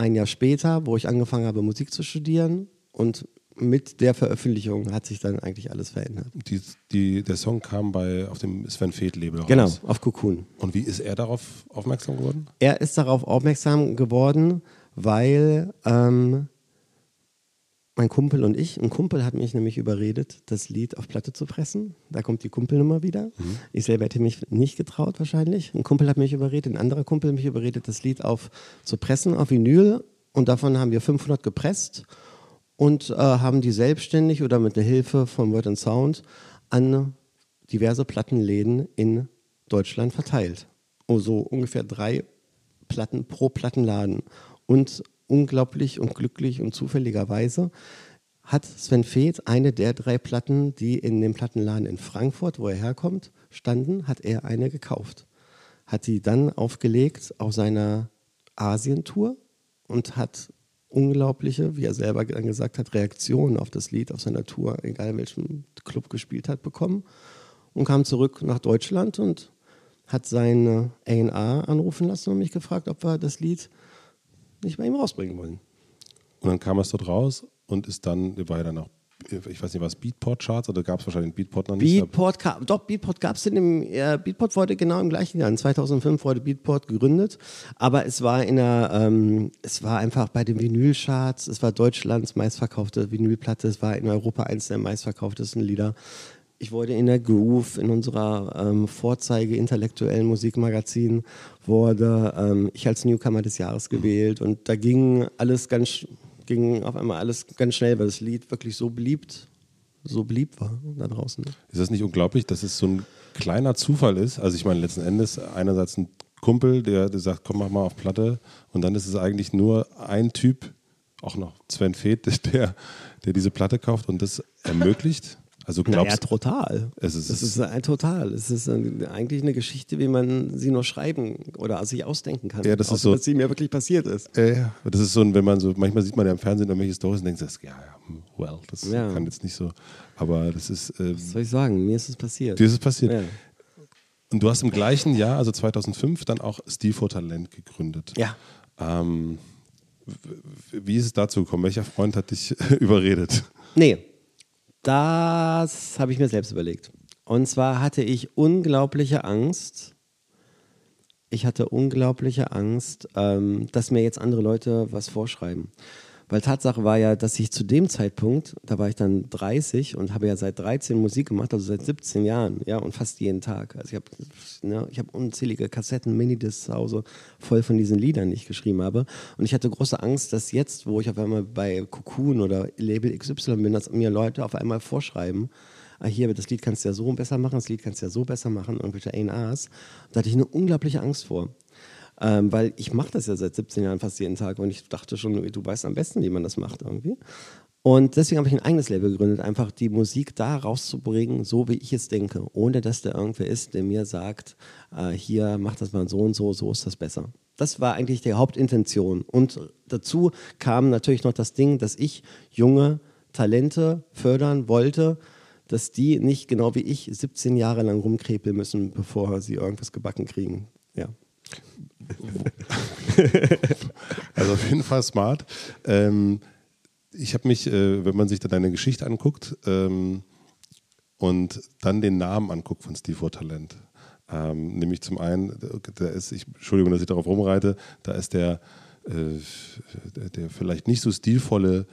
ein Jahr später, wo ich angefangen habe, Musik zu studieren. Und mit der Veröffentlichung hat sich dann eigentlich alles verändert. Die, die, der Song kam bei, auf dem Sven Feth-Label raus. Genau, auf Cocoon. Und wie ist er darauf aufmerksam geworden? Er ist darauf aufmerksam geworden, weil ähm, mein Kumpel und ich, ein Kumpel hat mich nämlich überredet, das Lied auf Platte zu pressen. Da kommt die Kumpelnummer wieder. Mhm. Ich selber hätte mich nicht getraut wahrscheinlich. Ein Kumpel hat mich überredet, ein anderer Kumpel hat mich überredet, das Lied auf zu pressen auf Vinyl. Und davon haben wir 500 gepresst und äh, haben die selbstständig oder mit der Hilfe von Word Sound an diverse Plattenläden in Deutschland verteilt. Oh, so ungefähr drei Platten pro Plattenladen. Und unglaublich und glücklich und zufälligerweise hat Sven Feth eine der drei Platten, die in dem Plattenladen in Frankfurt, wo er herkommt, standen, hat er eine gekauft. Hat sie dann aufgelegt auf seiner Asientour und hat unglaubliche, wie er selber dann gesagt hat, Reaktionen auf das Lied auf seiner Tour, egal in welchem Club gespielt hat, bekommen und kam zurück nach Deutschland und hat seine A&R anrufen lassen und mich gefragt, ob wir das Lied nicht bei ihm rausbringen wollen. Und dann kam es dort raus und ist dann, war ja dann auch, ich weiß nicht, was Beatport-Charts oder gab es wahrscheinlich Beatport noch nicht? Beatport, doch, Beatport gab es in dem, äh, Beatport wurde genau im gleichen Jahr, in 2005 wurde Beatport gegründet, aber es war in der, ähm, es war einfach bei den Vinylcharts, es war Deutschlands meistverkaufte Vinylplatte, es war in Europa eines der meistverkauftesten Lieder. Ich wurde in der Groove, in unserer ähm, Vorzeige intellektuellen Musikmagazin, wurde ähm, ich als Newcomer des Jahres gewählt und da ging alles ganz, ging auf einmal alles ganz schnell, weil das Lied wirklich so beliebt, so beliebt war da draußen. Ist das nicht unglaublich, dass es so ein kleiner Zufall ist? Also ich meine letzten Endes einerseits ein Kumpel, der, der sagt, komm, mach mal auf Platte. Und dann ist es eigentlich nur ein Typ, auch noch Sven Feth, der, der diese Platte kauft und das ermöglicht. Also glaubst naja, total. Es ist, es ist ein total. Es ist ein, eigentlich eine Geschichte, wie man sie nur schreiben oder sich ausdenken kann. Ja, das ist so. Was sie mir wirklich passiert ist. Äh, das ist so, wenn man so, manchmal sieht man ja im Fernsehen irgendwelche Stories und denkt, das, ja, ja, hm, well, das ja. kann jetzt nicht so. Aber das ist. Ähm, was soll ich sagen? Mir ist es passiert. Dir ist es passiert. Ja. Und du hast im gleichen Jahr, also 2005, dann auch Steve for Talent gegründet. Ja. Ähm, wie ist es dazu gekommen? Welcher Freund hat dich überredet? Nee, das habe ich mir selbst überlegt. Und zwar hatte ich unglaubliche Angst. Ich hatte unglaubliche Angst, ähm, dass mir jetzt andere Leute was vorschreiben. Weil Tatsache war ja, dass ich zu dem Zeitpunkt, da war ich dann 30 und habe ja seit 13 Musik gemacht, also seit 17 Jahren, ja, und fast jeden Tag. Also ich habe ne, hab unzählige Kassetten, Minidiscs zu Hause voll von diesen Liedern, die ich geschrieben habe. Und ich hatte große Angst, dass jetzt, wo ich auf einmal bei Cocoon oder Label XY bin, dass mir Leute auf einmal vorschreiben, ah, hier, das Lied kannst du ja so besser machen, das Lied kannst du ja so besser machen, irgendwelche A&Rs. Da hatte ich eine unglaubliche Angst vor. Ähm, weil ich mache das ja seit 17 Jahren fast jeden Tag und ich dachte schon, du weißt am besten, wie man das macht irgendwie. Und deswegen habe ich ein eigenes Label gegründet, einfach die Musik da rauszubringen, so wie ich es denke, ohne dass da irgendwer ist, der mir sagt, äh, hier mach das mal so und so, so ist das besser. Das war eigentlich die Hauptintention. Und dazu kam natürlich noch das Ding, dass ich junge Talente fördern wollte, dass die nicht genau wie ich 17 Jahre lang rumkrepeln müssen, bevor sie irgendwas gebacken kriegen. Ja. also auf jeden Fall smart. Ähm, ich habe mich, äh, wenn man sich da deine Geschichte anguckt ähm, und dann den Namen anguckt von Steve Talent, ähm, nämlich zum einen, da ist, ich, Entschuldigung, dass ich darauf rumreite, da ist der, äh, der vielleicht nicht so stilvolle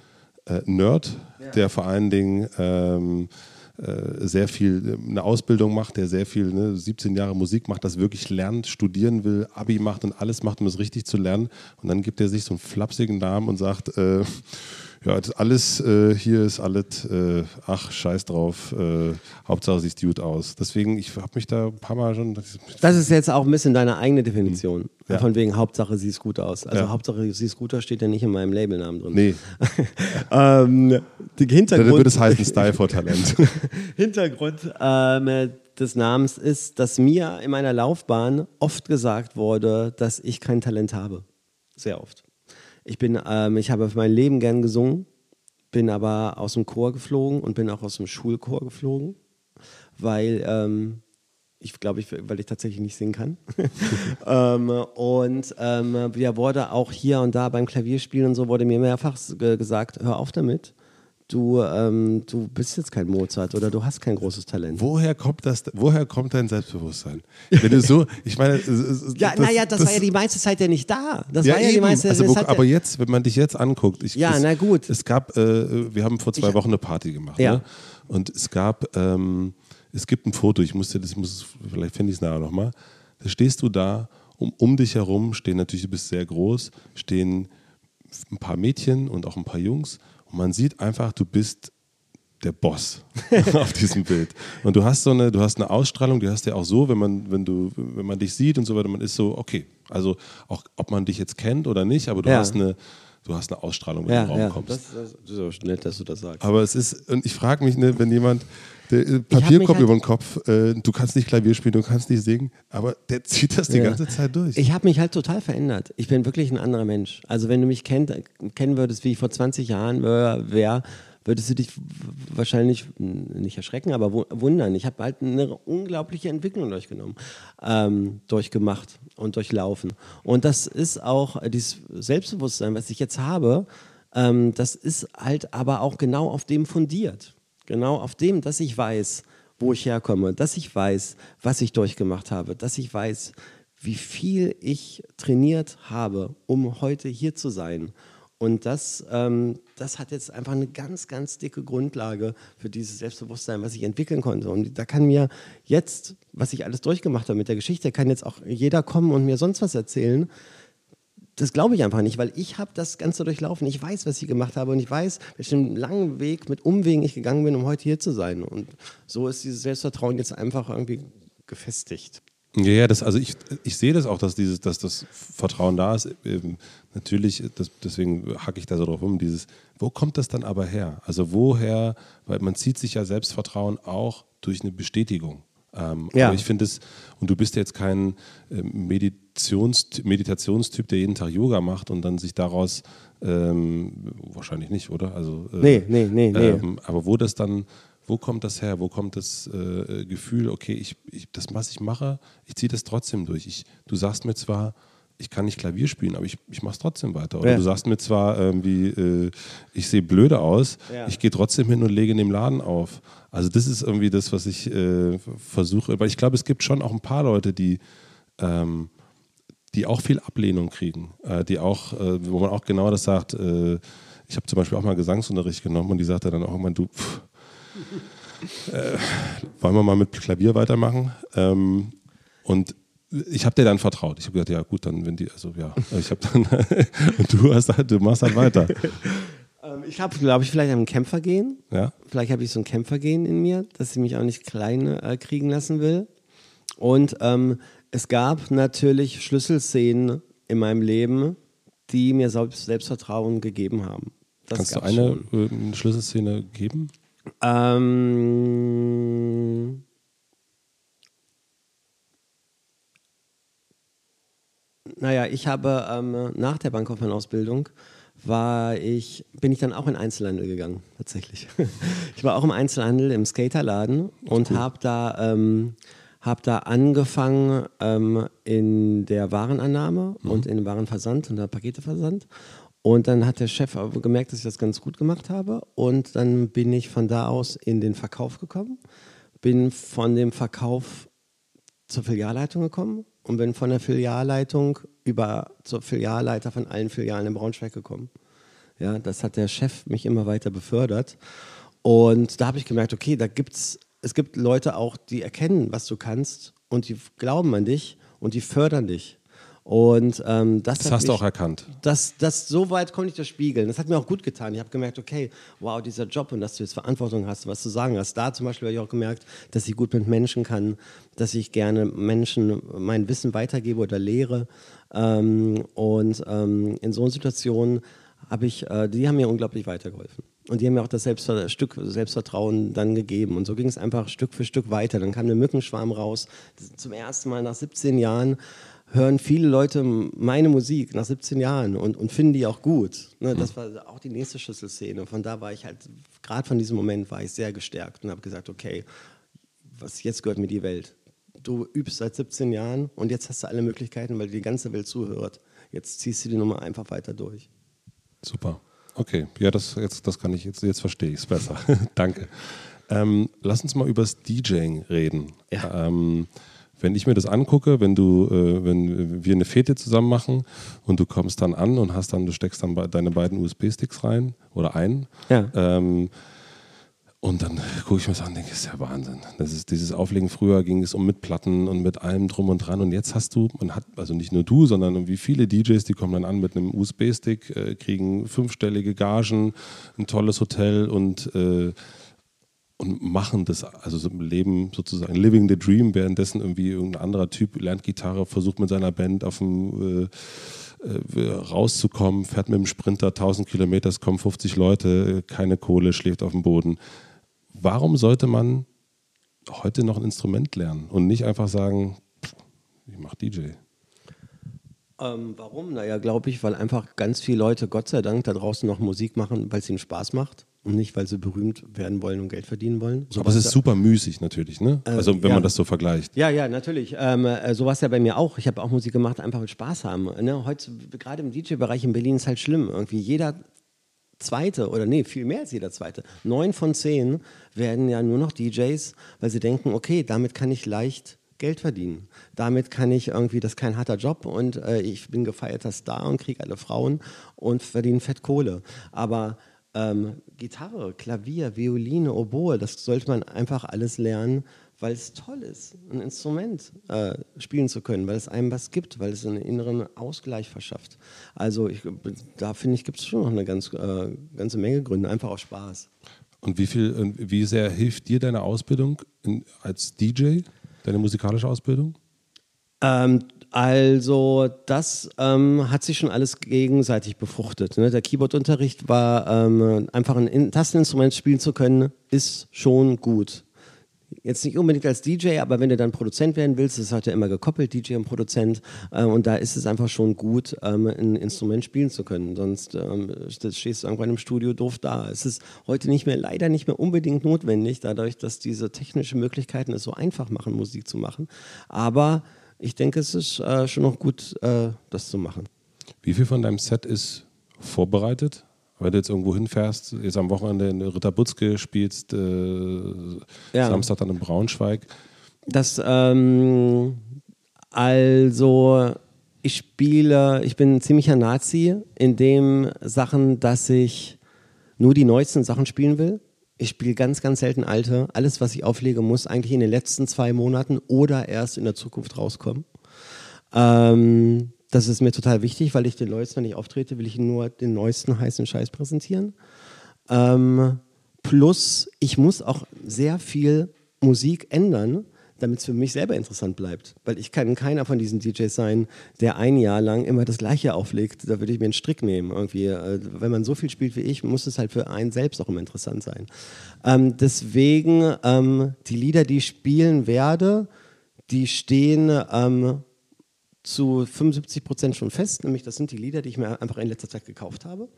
äh, Nerd, ja. der vor allen Dingen ähm, äh, sehr viel äh, eine Ausbildung macht, der sehr viel, ne, 17 Jahre Musik macht, das wirklich lernt, studieren will, Abi macht und alles macht, um es richtig zu lernen. Und dann gibt er sich so einen flapsigen Namen und sagt, äh, ja, alles äh, hier ist alles, äh, ach, scheiß drauf, äh, Hauptsache siehst gut aus. Deswegen, ich habe mich da ein paar Mal schon. Das ist jetzt auch ein bisschen deine eigene Definition. Mhm. Ja. Von wegen Hauptsache siehst gut aus. Also ja. Hauptsache siehst gut aus steht ja nicht in meinem Labelnamen drin. Nee. ähm, Hintergrund. Dann würde es heißen Style for Talent. Hintergrund ähm, des Namens ist, dass mir in meiner Laufbahn oft gesagt wurde, dass ich kein Talent habe. Sehr oft. Ich bin, ähm, ich habe mein Leben gern gesungen, bin aber aus dem Chor geflogen und bin auch aus dem Schulchor geflogen, weil ähm, ich glaube, ich, weil ich tatsächlich nicht singen kann. ähm, und ähm, ja, wurde auch hier und da beim Klavierspielen und so wurde mir mehrfach gesagt, hör auf damit du, ähm, du bist jetzt kein Mozart oder du hast kein großes Talent. Woher kommt das? Woher kommt dein Selbstbewusstsein? Wenn du so, ich meine, ja, naja, das, das, war ja die meiste Zeit ja nicht da. Das ja, war ja eben. die meiste also, Zeit. Aber jetzt, wenn man dich jetzt anguckt, ich, ja, es, na gut. Es gab, äh, wir haben vor zwei ich, Wochen eine Party gemacht, ja. Ne? und es gab, ähm, es gibt ein Foto. Ich musste, das muss, vielleicht finde ich es nachher nochmal. Da stehst du da. Um, um dich herum stehen natürlich, du bist sehr groß, stehen ein paar Mädchen und auch ein paar Jungs und man sieht einfach, du bist der Boss auf diesem Bild. Und du hast so eine, du hast eine Ausstrahlung, die hast ja auch so, wenn man, wenn du, wenn man dich sieht und so weiter, man ist so, okay, also auch ob man dich jetzt kennt oder nicht, aber du ja. hast eine, du hast eine Ausstrahlung, wenn ja, du in den Raum ja, kommst. Das, das ist auch nett, dass du das sagst. Aber es ist, und ich frage mich, ne, wenn jemand, der äh, Papierkorb halt über den Kopf, äh, du kannst nicht Klavier spielen, du kannst nicht singen, aber der zieht das die ja. ganze Zeit durch. Ich habe mich halt total verändert. Ich bin wirklich ein anderer Mensch. Also wenn du mich kennt, kennen würdest, wie ich vor 20 Jahren wäre, würdest du dich wahrscheinlich nicht erschrecken, aber wundern. Ich habe halt eine unglaubliche Entwicklung durchgenommen, ähm, durchgemacht und durchlaufen. Und das ist auch dieses Selbstbewusstsein, was ich jetzt habe, ähm, das ist halt aber auch genau auf dem fundiert. Genau auf dem, dass ich weiß, wo ich herkomme, dass ich weiß, was ich durchgemacht habe, dass ich weiß, wie viel ich trainiert habe, um heute hier zu sein. Und das, ähm, das hat jetzt einfach eine ganz, ganz dicke Grundlage für dieses Selbstbewusstsein, was ich entwickeln konnte. Und da kann mir jetzt, was ich alles durchgemacht habe mit der Geschichte, kann jetzt auch jeder kommen und mir sonst was erzählen das glaube ich einfach nicht, weil ich habe das Ganze durchlaufen. Ich weiß, was ich gemacht habe und ich weiß, welchen langen Weg mit Umwegen ich gegangen bin, um heute hier zu sein. Und so ist dieses Selbstvertrauen jetzt einfach irgendwie gefestigt. Ja, ja, das, also ich, ich sehe das auch, dass dieses, dass das Vertrauen da ist. Ähm, natürlich, das, deswegen hacke ich da so drauf um, dieses, wo kommt das dann aber her? Also woher, weil man zieht sich ja Selbstvertrauen auch durch eine Bestätigung. Ähm, ja. Aber ich finde es, und du bist jetzt kein äh, Meditations, Meditationstyp, der jeden Tag Yoga macht und dann sich daraus ähm, wahrscheinlich nicht, oder? Also, äh, nee, nee, nee, nee. Ähm, aber wo das dann, wo kommt das her? Wo kommt das äh, Gefühl, okay, ich, ich, das, was ich mache, ich ziehe das trotzdem durch. Ich, du sagst mir zwar, ich kann nicht Klavier spielen, aber ich, ich mache es trotzdem weiter. Oder ja. du sagst mir zwar irgendwie, äh, ich sehe blöde aus, ja. ich gehe trotzdem hin und lege in dem Laden auf. Also das ist irgendwie das, was ich äh, versuche. Weil ich glaube, es gibt schon auch ein paar Leute, die, ähm, die auch viel Ablehnung kriegen. Äh, die auch, äh, wo man auch genau das sagt, äh, ich habe zum Beispiel auch mal Gesangsunterricht genommen und die sagte dann auch irgendwann, du, pff, äh, wollen wir mal mit Klavier weitermachen? Ähm, und ich habe dir dann vertraut. Ich habe gesagt, ja gut, dann wenn die, also ja, ich habe dann und du hast halt, du machst halt weiter. Ähm, ich habe, glaube ich, vielleicht ein Kämpfergehen. Ja. Vielleicht habe ich so ein Kämpfergehen in mir, dass ich mich auch nicht klein äh, kriegen lassen will. Und ähm, es gab natürlich Schlüsselszenen in meinem Leben, die mir Selbst Selbstvertrauen gegeben haben. Das Kannst du eine, eine äh, Schlüsselszene geben? Ähm, naja, ich habe ähm, nach der Bankkaufmann-Ausbildung war ich, bin ich dann auch in Einzelhandel gegangen, tatsächlich. ich war auch im Einzelhandel, im Skaterladen und cool. habe da, ähm, hab da angefangen ähm, in der Warenannahme mhm. und in dem Warenversand und der Paketeversand. Und dann hat der Chef gemerkt, dass ich das ganz gut gemacht habe. Und dann bin ich von da aus in den Verkauf gekommen, bin von dem Verkauf zur Filialleitung gekommen und bin von der Filialleitung über zur Filialleiter von allen Filialen in Braunschweig gekommen. Ja, das hat der Chef mich immer weiter befördert. Und da habe ich gemerkt, okay, da gibt's, es gibt Leute auch, die erkennen, was du kannst und die glauben an dich und die fördern dich. Und ähm, das, das hast mich, du auch erkannt. Das, das, so weit konnte ich das spiegeln. Das hat mir auch gut getan. Ich habe gemerkt, okay, wow, dieser Job und dass du jetzt Verantwortung hast, was zu sagen hast. Da zum Beispiel habe ich auch gemerkt, dass ich gut mit Menschen kann, dass ich gerne Menschen mein Wissen weitergebe oder lehre. Ähm, und ähm, in so einer Situation habe ich, äh, die haben mir unglaublich weitergeholfen. Und die haben mir auch das Selbstvert Stück Selbstvertrauen dann gegeben. Und so ging es einfach Stück für Stück weiter. Dann kam der Mückenschwarm raus. Zum ersten Mal nach 17 Jahren hören viele Leute meine Musik nach 17 Jahren und, und finden die auch gut. Ne, das war auch die nächste Schlüsselszene. Von da war ich halt, gerade von diesem Moment war ich sehr gestärkt und habe gesagt, okay, was jetzt gehört mir die Welt. Du übst seit 17 Jahren und jetzt hast du alle Möglichkeiten, weil die ganze Welt zuhört. Jetzt ziehst du die Nummer einfach weiter durch. Super. Okay, ja, das, jetzt, das kann ich, jetzt, jetzt verstehe ich es besser. Danke. Ähm, lass uns mal über das DJing reden. Ja. Ähm, wenn ich mir das angucke, wenn du, äh, wenn wir eine Fete zusammen machen und du kommst dann an und hast dann, du steckst dann deine beiden USB-Sticks rein oder ein. Ja. Ähm, und dann gucke ich mir das an und denke, das ist ja Wahnsinn. Das ist dieses Auflegen früher ging es um mit Platten und mit allem drum und dran. Und jetzt hast du, man hat, also nicht nur du, sondern irgendwie viele DJs, die kommen dann an mit einem USB-Stick, äh, kriegen fünfstellige Gagen, ein tolles Hotel und äh, und machen das, also so leben sozusagen, living the dream, währenddessen irgendwie irgendein anderer Typ lernt Gitarre, versucht mit seiner Band auf dem äh, äh, rauszukommen, fährt mit dem Sprinter 1000 Kilometer, es kommen 50 Leute, keine Kohle, schläft auf dem Boden. Warum sollte man heute noch ein Instrument lernen und nicht einfach sagen, ich mache DJ? Ähm, warum? Naja, glaube ich, weil einfach ganz viele Leute, Gott sei Dank, da draußen noch Musik machen, weil es ihnen Spaß macht und nicht, weil sie berühmt werden wollen und Geld verdienen wollen. So Aber es ist super müßig natürlich, ne? Äh, also wenn ja. man das so vergleicht. Ja, ja, natürlich. Ähm, äh, so war es ja bei mir auch. Ich habe auch Musik gemacht, einfach mit Spaß haben. Ne? Heute, gerade im DJ-Bereich in Berlin ist halt schlimm. Irgendwie jeder Zweite oder nee, viel mehr als jeder Zweite. Neun von zehn werden ja nur noch DJs, weil sie denken, okay, damit kann ich leicht Geld verdienen. Damit kann ich irgendwie, das ist kein harter Job und äh, ich bin gefeierter Star und kriege alle Frauen und verdiene fett Kohle. Aber ähm, Gitarre, Klavier, Violine, Oboe, das sollte man einfach alles lernen, weil es toll ist, ein Instrument äh, spielen zu können, weil es einem was gibt, weil es einen inneren Ausgleich verschafft. Also ich, da finde ich, gibt es schon noch eine ganz, äh, ganze Menge Gründe, einfach aus Spaß. Und wie viel, wie sehr hilft dir deine Ausbildung in, als DJ, deine musikalische Ausbildung? Ähm, also das ähm, hat sich schon alles gegenseitig befruchtet. Ne? Der Keyboardunterricht war ähm, einfach ein Tasteninstrument spielen zu können, ist schon gut. Jetzt nicht unbedingt als DJ, aber wenn du dann Produzent werden willst, das hat ja immer gekoppelt, DJ und Produzent, äh, und da ist es einfach schon gut, ähm, ein Instrument spielen zu können. Sonst ähm, stehst du irgendwann im Studio doof da. Es ist heute nicht mehr, leider nicht mehr unbedingt notwendig, dadurch, dass diese technischen Möglichkeiten es so einfach machen, Musik zu machen. Aber ich denke, es ist äh, schon noch gut, äh, das zu machen. Wie viel von deinem Set ist vorbereitet? Wenn du jetzt irgendwo hinfährst, jetzt am Wochenende in Ritterbutzke spielst, äh, ja. Samstag dann in Braunschweig. Das, ähm, also, ich spiele, ich bin ein ziemlicher Nazi in dem Sachen, dass ich nur die neuesten Sachen spielen will. Ich spiele ganz, ganz selten alte. Alles, was ich auflege, muss eigentlich in den letzten zwei Monaten oder erst in der Zukunft rauskommen. Ähm, das ist mir total wichtig, weil ich den Leuten, ich auftrete, will ich nur den neuesten heißen Scheiß präsentieren. Ähm, plus, ich muss auch sehr viel Musik ändern, damit es für mich selber interessant bleibt. Weil ich kann keiner von diesen DJs sein, der ein Jahr lang immer das Gleiche auflegt. Da würde ich mir einen Strick nehmen. Irgendwie. Äh, wenn man so viel spielt wie ich, muss es halt für einen selbst auch immer interessant sein. Ähm, deswegen, ähm, die Lieder, die ich spielen werde, die stehen ähm, zu 75 Prozent schon fest, nämlich das sind die Lieder, die ich mir einfach in letzter Zeit gekauft habe.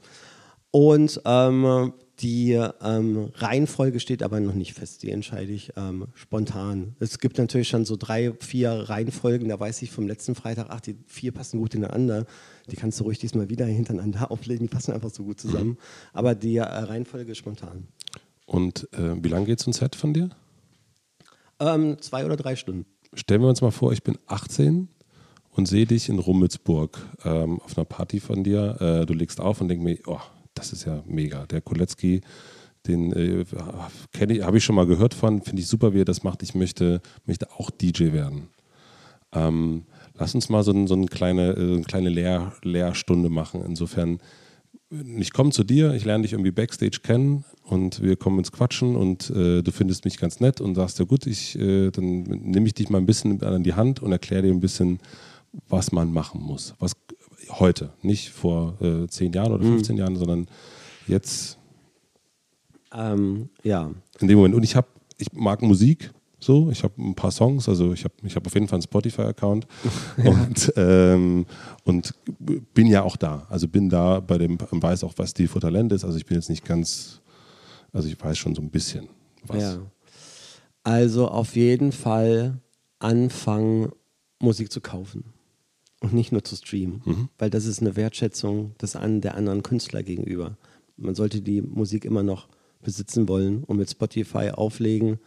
Und ähm, die ähm, Reihenfolge steht aber noch nicht fest, die entscheide ich ähm, spontan. Es gibt natürlich schon so drei, vier Reihenfolgen, da weiß ich vom letzten Freitag, ach, die vier passen gut ineinander. Die kannst du ruhig diesmal wieder hintereinander auflegen, die passen einfach so gut zusammen. Aber die äh, Reihenfolge ist spontan. Und äh, wie lange geht so ein Set von dir? Ähm, zwei oder drei Stunden. Stellen wir uns mal vor, ich bin 18 und sehe dich in Rummelsburg ähm, auf einer Party von dir. Äh, du legst auf und denk mir, oh, das ist ja mega. Der Kolecki, den äh, ich, habe ich schon mal gehört von, finde ich super, wie er das macht. Ich möchte, möchte auch DJ werden. Ähm, lass uns mal so, ein, so eine kleine, äh, eine kleine Lehr, Lehrstunde machen. Insofern, ich komme zu dir, ich lerne dich irgendwie Backstage kennen und wir kommen ins Quatschen und äh, du findest mich ganz nett und sagst ja gut, ich, äh, dann nehme ich dich mal ein bisschen an die Hand und erkläre dir ein bisschen, was man machen muss. Was heute, nicht vor äh, 10 Jahren oder 15 mhm. Jahren, sondern jetzt. Ähm, ja. In dem Moment. Und ich habe, ich mag Musik. So, ich habe ein paar Songs, also ich habe ich hab auf jeden Fall einen Spotify-Account und, ähm, und bin ja auch da. Also bin da bei dem, weiß auch, was die Talent ist. Also ich bin jetzt nicht ganz, also ich weiß schon so ein bisschen was. Ja. Also auf jeden Fall anfangen, Musik zu kaufen und nicht nur zu streamen, mhm. weil das ist eine Wertschätzung des an, der anderen Künstler gegenüber. Man sollte die Musik immer noch besitzen wollen und mit Spotify auflegen.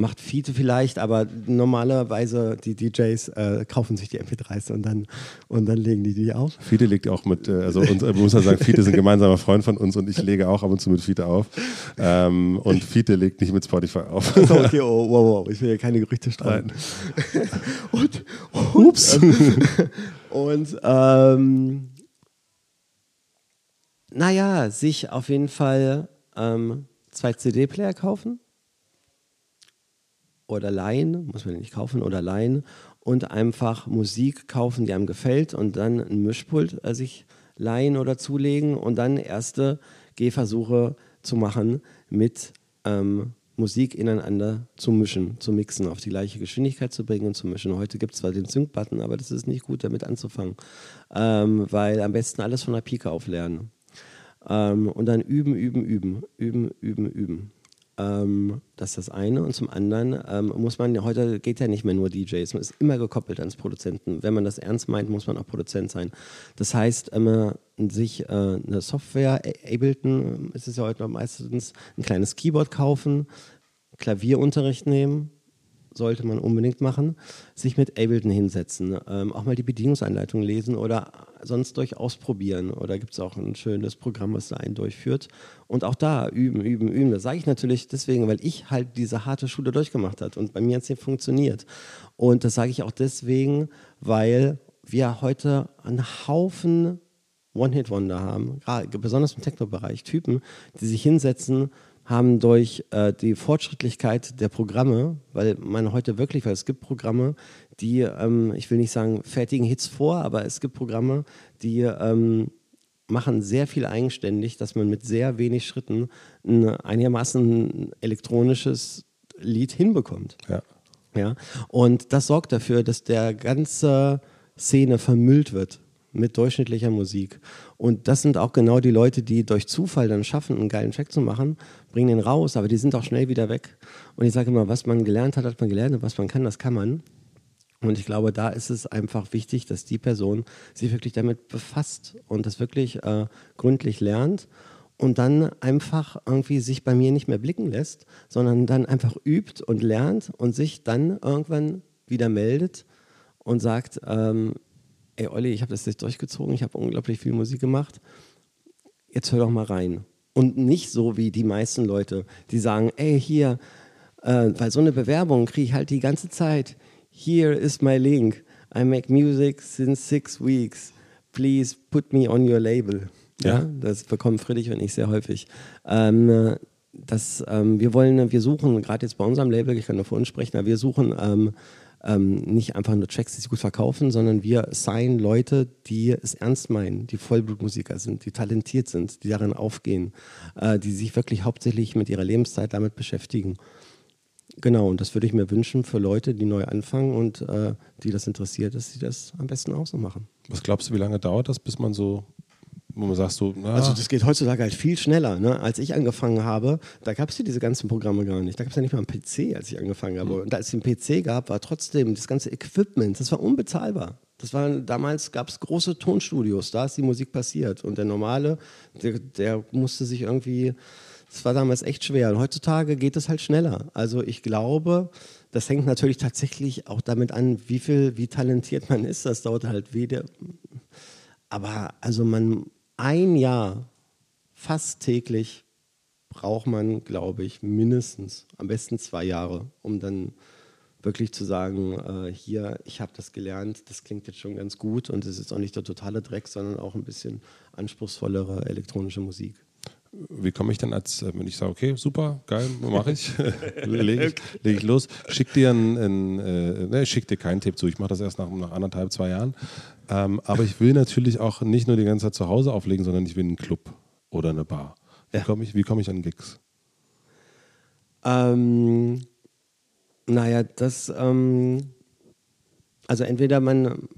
Macht Fiete vielleicht, aber normalerweise die DJs äh, kaufen sich die MP3s und dann, und dann legen die die auf. Fiete legt auch mit, äh, also und, äh, muss ja sagen, Fiete ist ein gemeinsamer Freund von uns und ich lege auch ab und zu mit Fiete auf. Ähm, und Fiete legt nicht mit Spotify auf. Also, okay, oh, wow, wow, ich will ja keine Gerüchte streiten. und, Ups. Und ähm, naja, sich auf jeden Fall ähm, zwei CD-Player kaufen oder leihen, muss man nicht kaufen oder leihen und einfach Musik kaufen, die einem gefällt und dann ein Mischpult äh, sich leihen oder zulegen und dann erste Gehversuche zu machen mit ähm, Musik ineinander zu mischen, zu mixen, auf die gleiche Geschwindigkeit zu bringen und zu mischen. Heute gibt es zwar den Sync-Button, aber das ist nicht gut, damit anzufangen, ähm, weil am besten alles von der Pike auflernen. Ähm, und dann üben, üben, üben, üben, üben, üben. Ähm, das ist das eine. Und zum anderen ähm, muss man, heute geht ja nicht mehr nur DJs, man ist immer gekoppelt ans Produzenten. Wenn man das ernst meint, muss man auch Produzent sein. Das heißt, ähm, sich äh, eine Software, Ableton ist es ja heute meistens, ein kleines Keyboard kaufen, Klavierunterricht nehmen, sollte man unbedingt machen, sich mit Ableton hinsetzen, ähm, auch mal die Bedienungsanleitung lesen oder sonst durchaus probieren. Oder gibt es auch ein schönes Programm, was da einen durchführt. Und auch da üben, üben, üben. Das sage ich natürlich deswegen, weil ich halt diese harte Schule durchgemacht habe und bei mir hat es nicht funktioniert. Und das sage ich auch deswegen, weil wir heute einen Haufen One-Hit-Wonder haben, gerade besonders im Techno-Bereich, Typen, die sich hinsetzen, haben durch äh, die Fortschrittlichkeit der Programme, weil man heute wirklich, weil es gibt Programme, die, ähm, ich will nicht sagen, fertigen Hits vor, aber es gibt Programme, die ähm, machen sehr viel eigenständig, dass man mit sehr wenig Schritten ein einigermaßen elektronisches Lied hinbekommt. Ja. Ja? Und das sorgt dafür, dass der ganze Szene vermüllt wird mit durchschnittlicher Musik. Und das sind auch genau die Leute, die durch Zufall dann schaffen, einen geilen Track zu machen, bringen den raus, aber die sind auch schnell wieder weg. Und ich sage immer, was man gelernt hat, hat man gelernt und was man kann, das kann man. Und ich glaube, da ist es einfach wichtig, dass die Person sich wirklich damit befasst und das wirklich äh, gründlich lernt und dann einfach irgendwie sich bei mir nicht mehr blicken lässt, sondern dann einfach übt und lernt und sich dann irgendwann wieder meldet und sagt, ähm, ey Olli, ich habe das jetzt durchgezogen, ich habe unglaublich viel Musik gemacht, jetzt hör doch mal rein. Und nicht so wie die meisten Leute, die sagen, ey hier, äh, weil so eine Bewerbung kriege ich halt die ganze Zeit Here is my link. I make music since six weeks. Please put me on your label. Ja, ja das bekommen Friedrich und ich sehr häufig. Ähm, das, ähm, wir wollen, wir suchen, gerade jetzt bei unserem Label, ich kann nur für uns sprechen, aber wir suchen ähm, ähm, nicht einfach nur Tracks, die sich gut verkaufen, sondern wir signen Leute, die es ernst meinen, die Vollblutmusiker sind, die talentiert sind, die darin aufgehen, äh, die sich wirklich hauptsächlich mit ihrer Lebenszeit damit beschäftigen. Genau, und das würde ich mir wünschen für Leute, die neu anfangen und äh, die das interessiert, dass sie das am besten auch so machen. Was glaubst du, wie lange dauert das, bis man so, wo man sagt so, na. Also das geht heutzutage halt viel schneller. Ne? Als ich angefangen habe, da gab es ja diese ganzen Programme gar nicht. Da gab es ja nicht mal einen PC, als ich angefangen habe. Mhm. Und als es einen PC gab, war trotzdem das ganze Equipment, das war unbezahlbar. Das war, damals gab es große Tonstudios, da ist die Musik passiert. Und der Normale, der, der musste sich irgendwie das war damals echt schwer. Und heutzutage geht es halt schneller. Also ich glaube, das hängt natürlich tatsächlich auch damit an, wie viel, wie talentiert man ist. Das dauert halt wieder. Aber also man ein Jahr fast täglich braucht man, glaube ich, mindestens, am besten zwei Jahre, um dann wirklich zu sagen, äh, hier, ich habe das gelernt, das klingt jetzt schon ganz gut und es ist auch nicht der totale Dreck, sondern auch ein bisschen anspruchsvollere elektronische Musik wie komme ich dann als, äh, wenn ich sage, okay, super, geil, mache ich, lege ich, leg ich los, schick dir ein, ein äh, ne, schick dir keinen Tipp zu, ich mache das erst nach, nach anderthalb, zwei Jahren. Ähm, aber ich will natürlich auch nicht nur die ganze Zeit zu Hause auflegen, sondern ich will einen Club oder eine Bar. Wie komme ich, komm ich an Gigs? Ähm, naja, das, ähm, also entweder man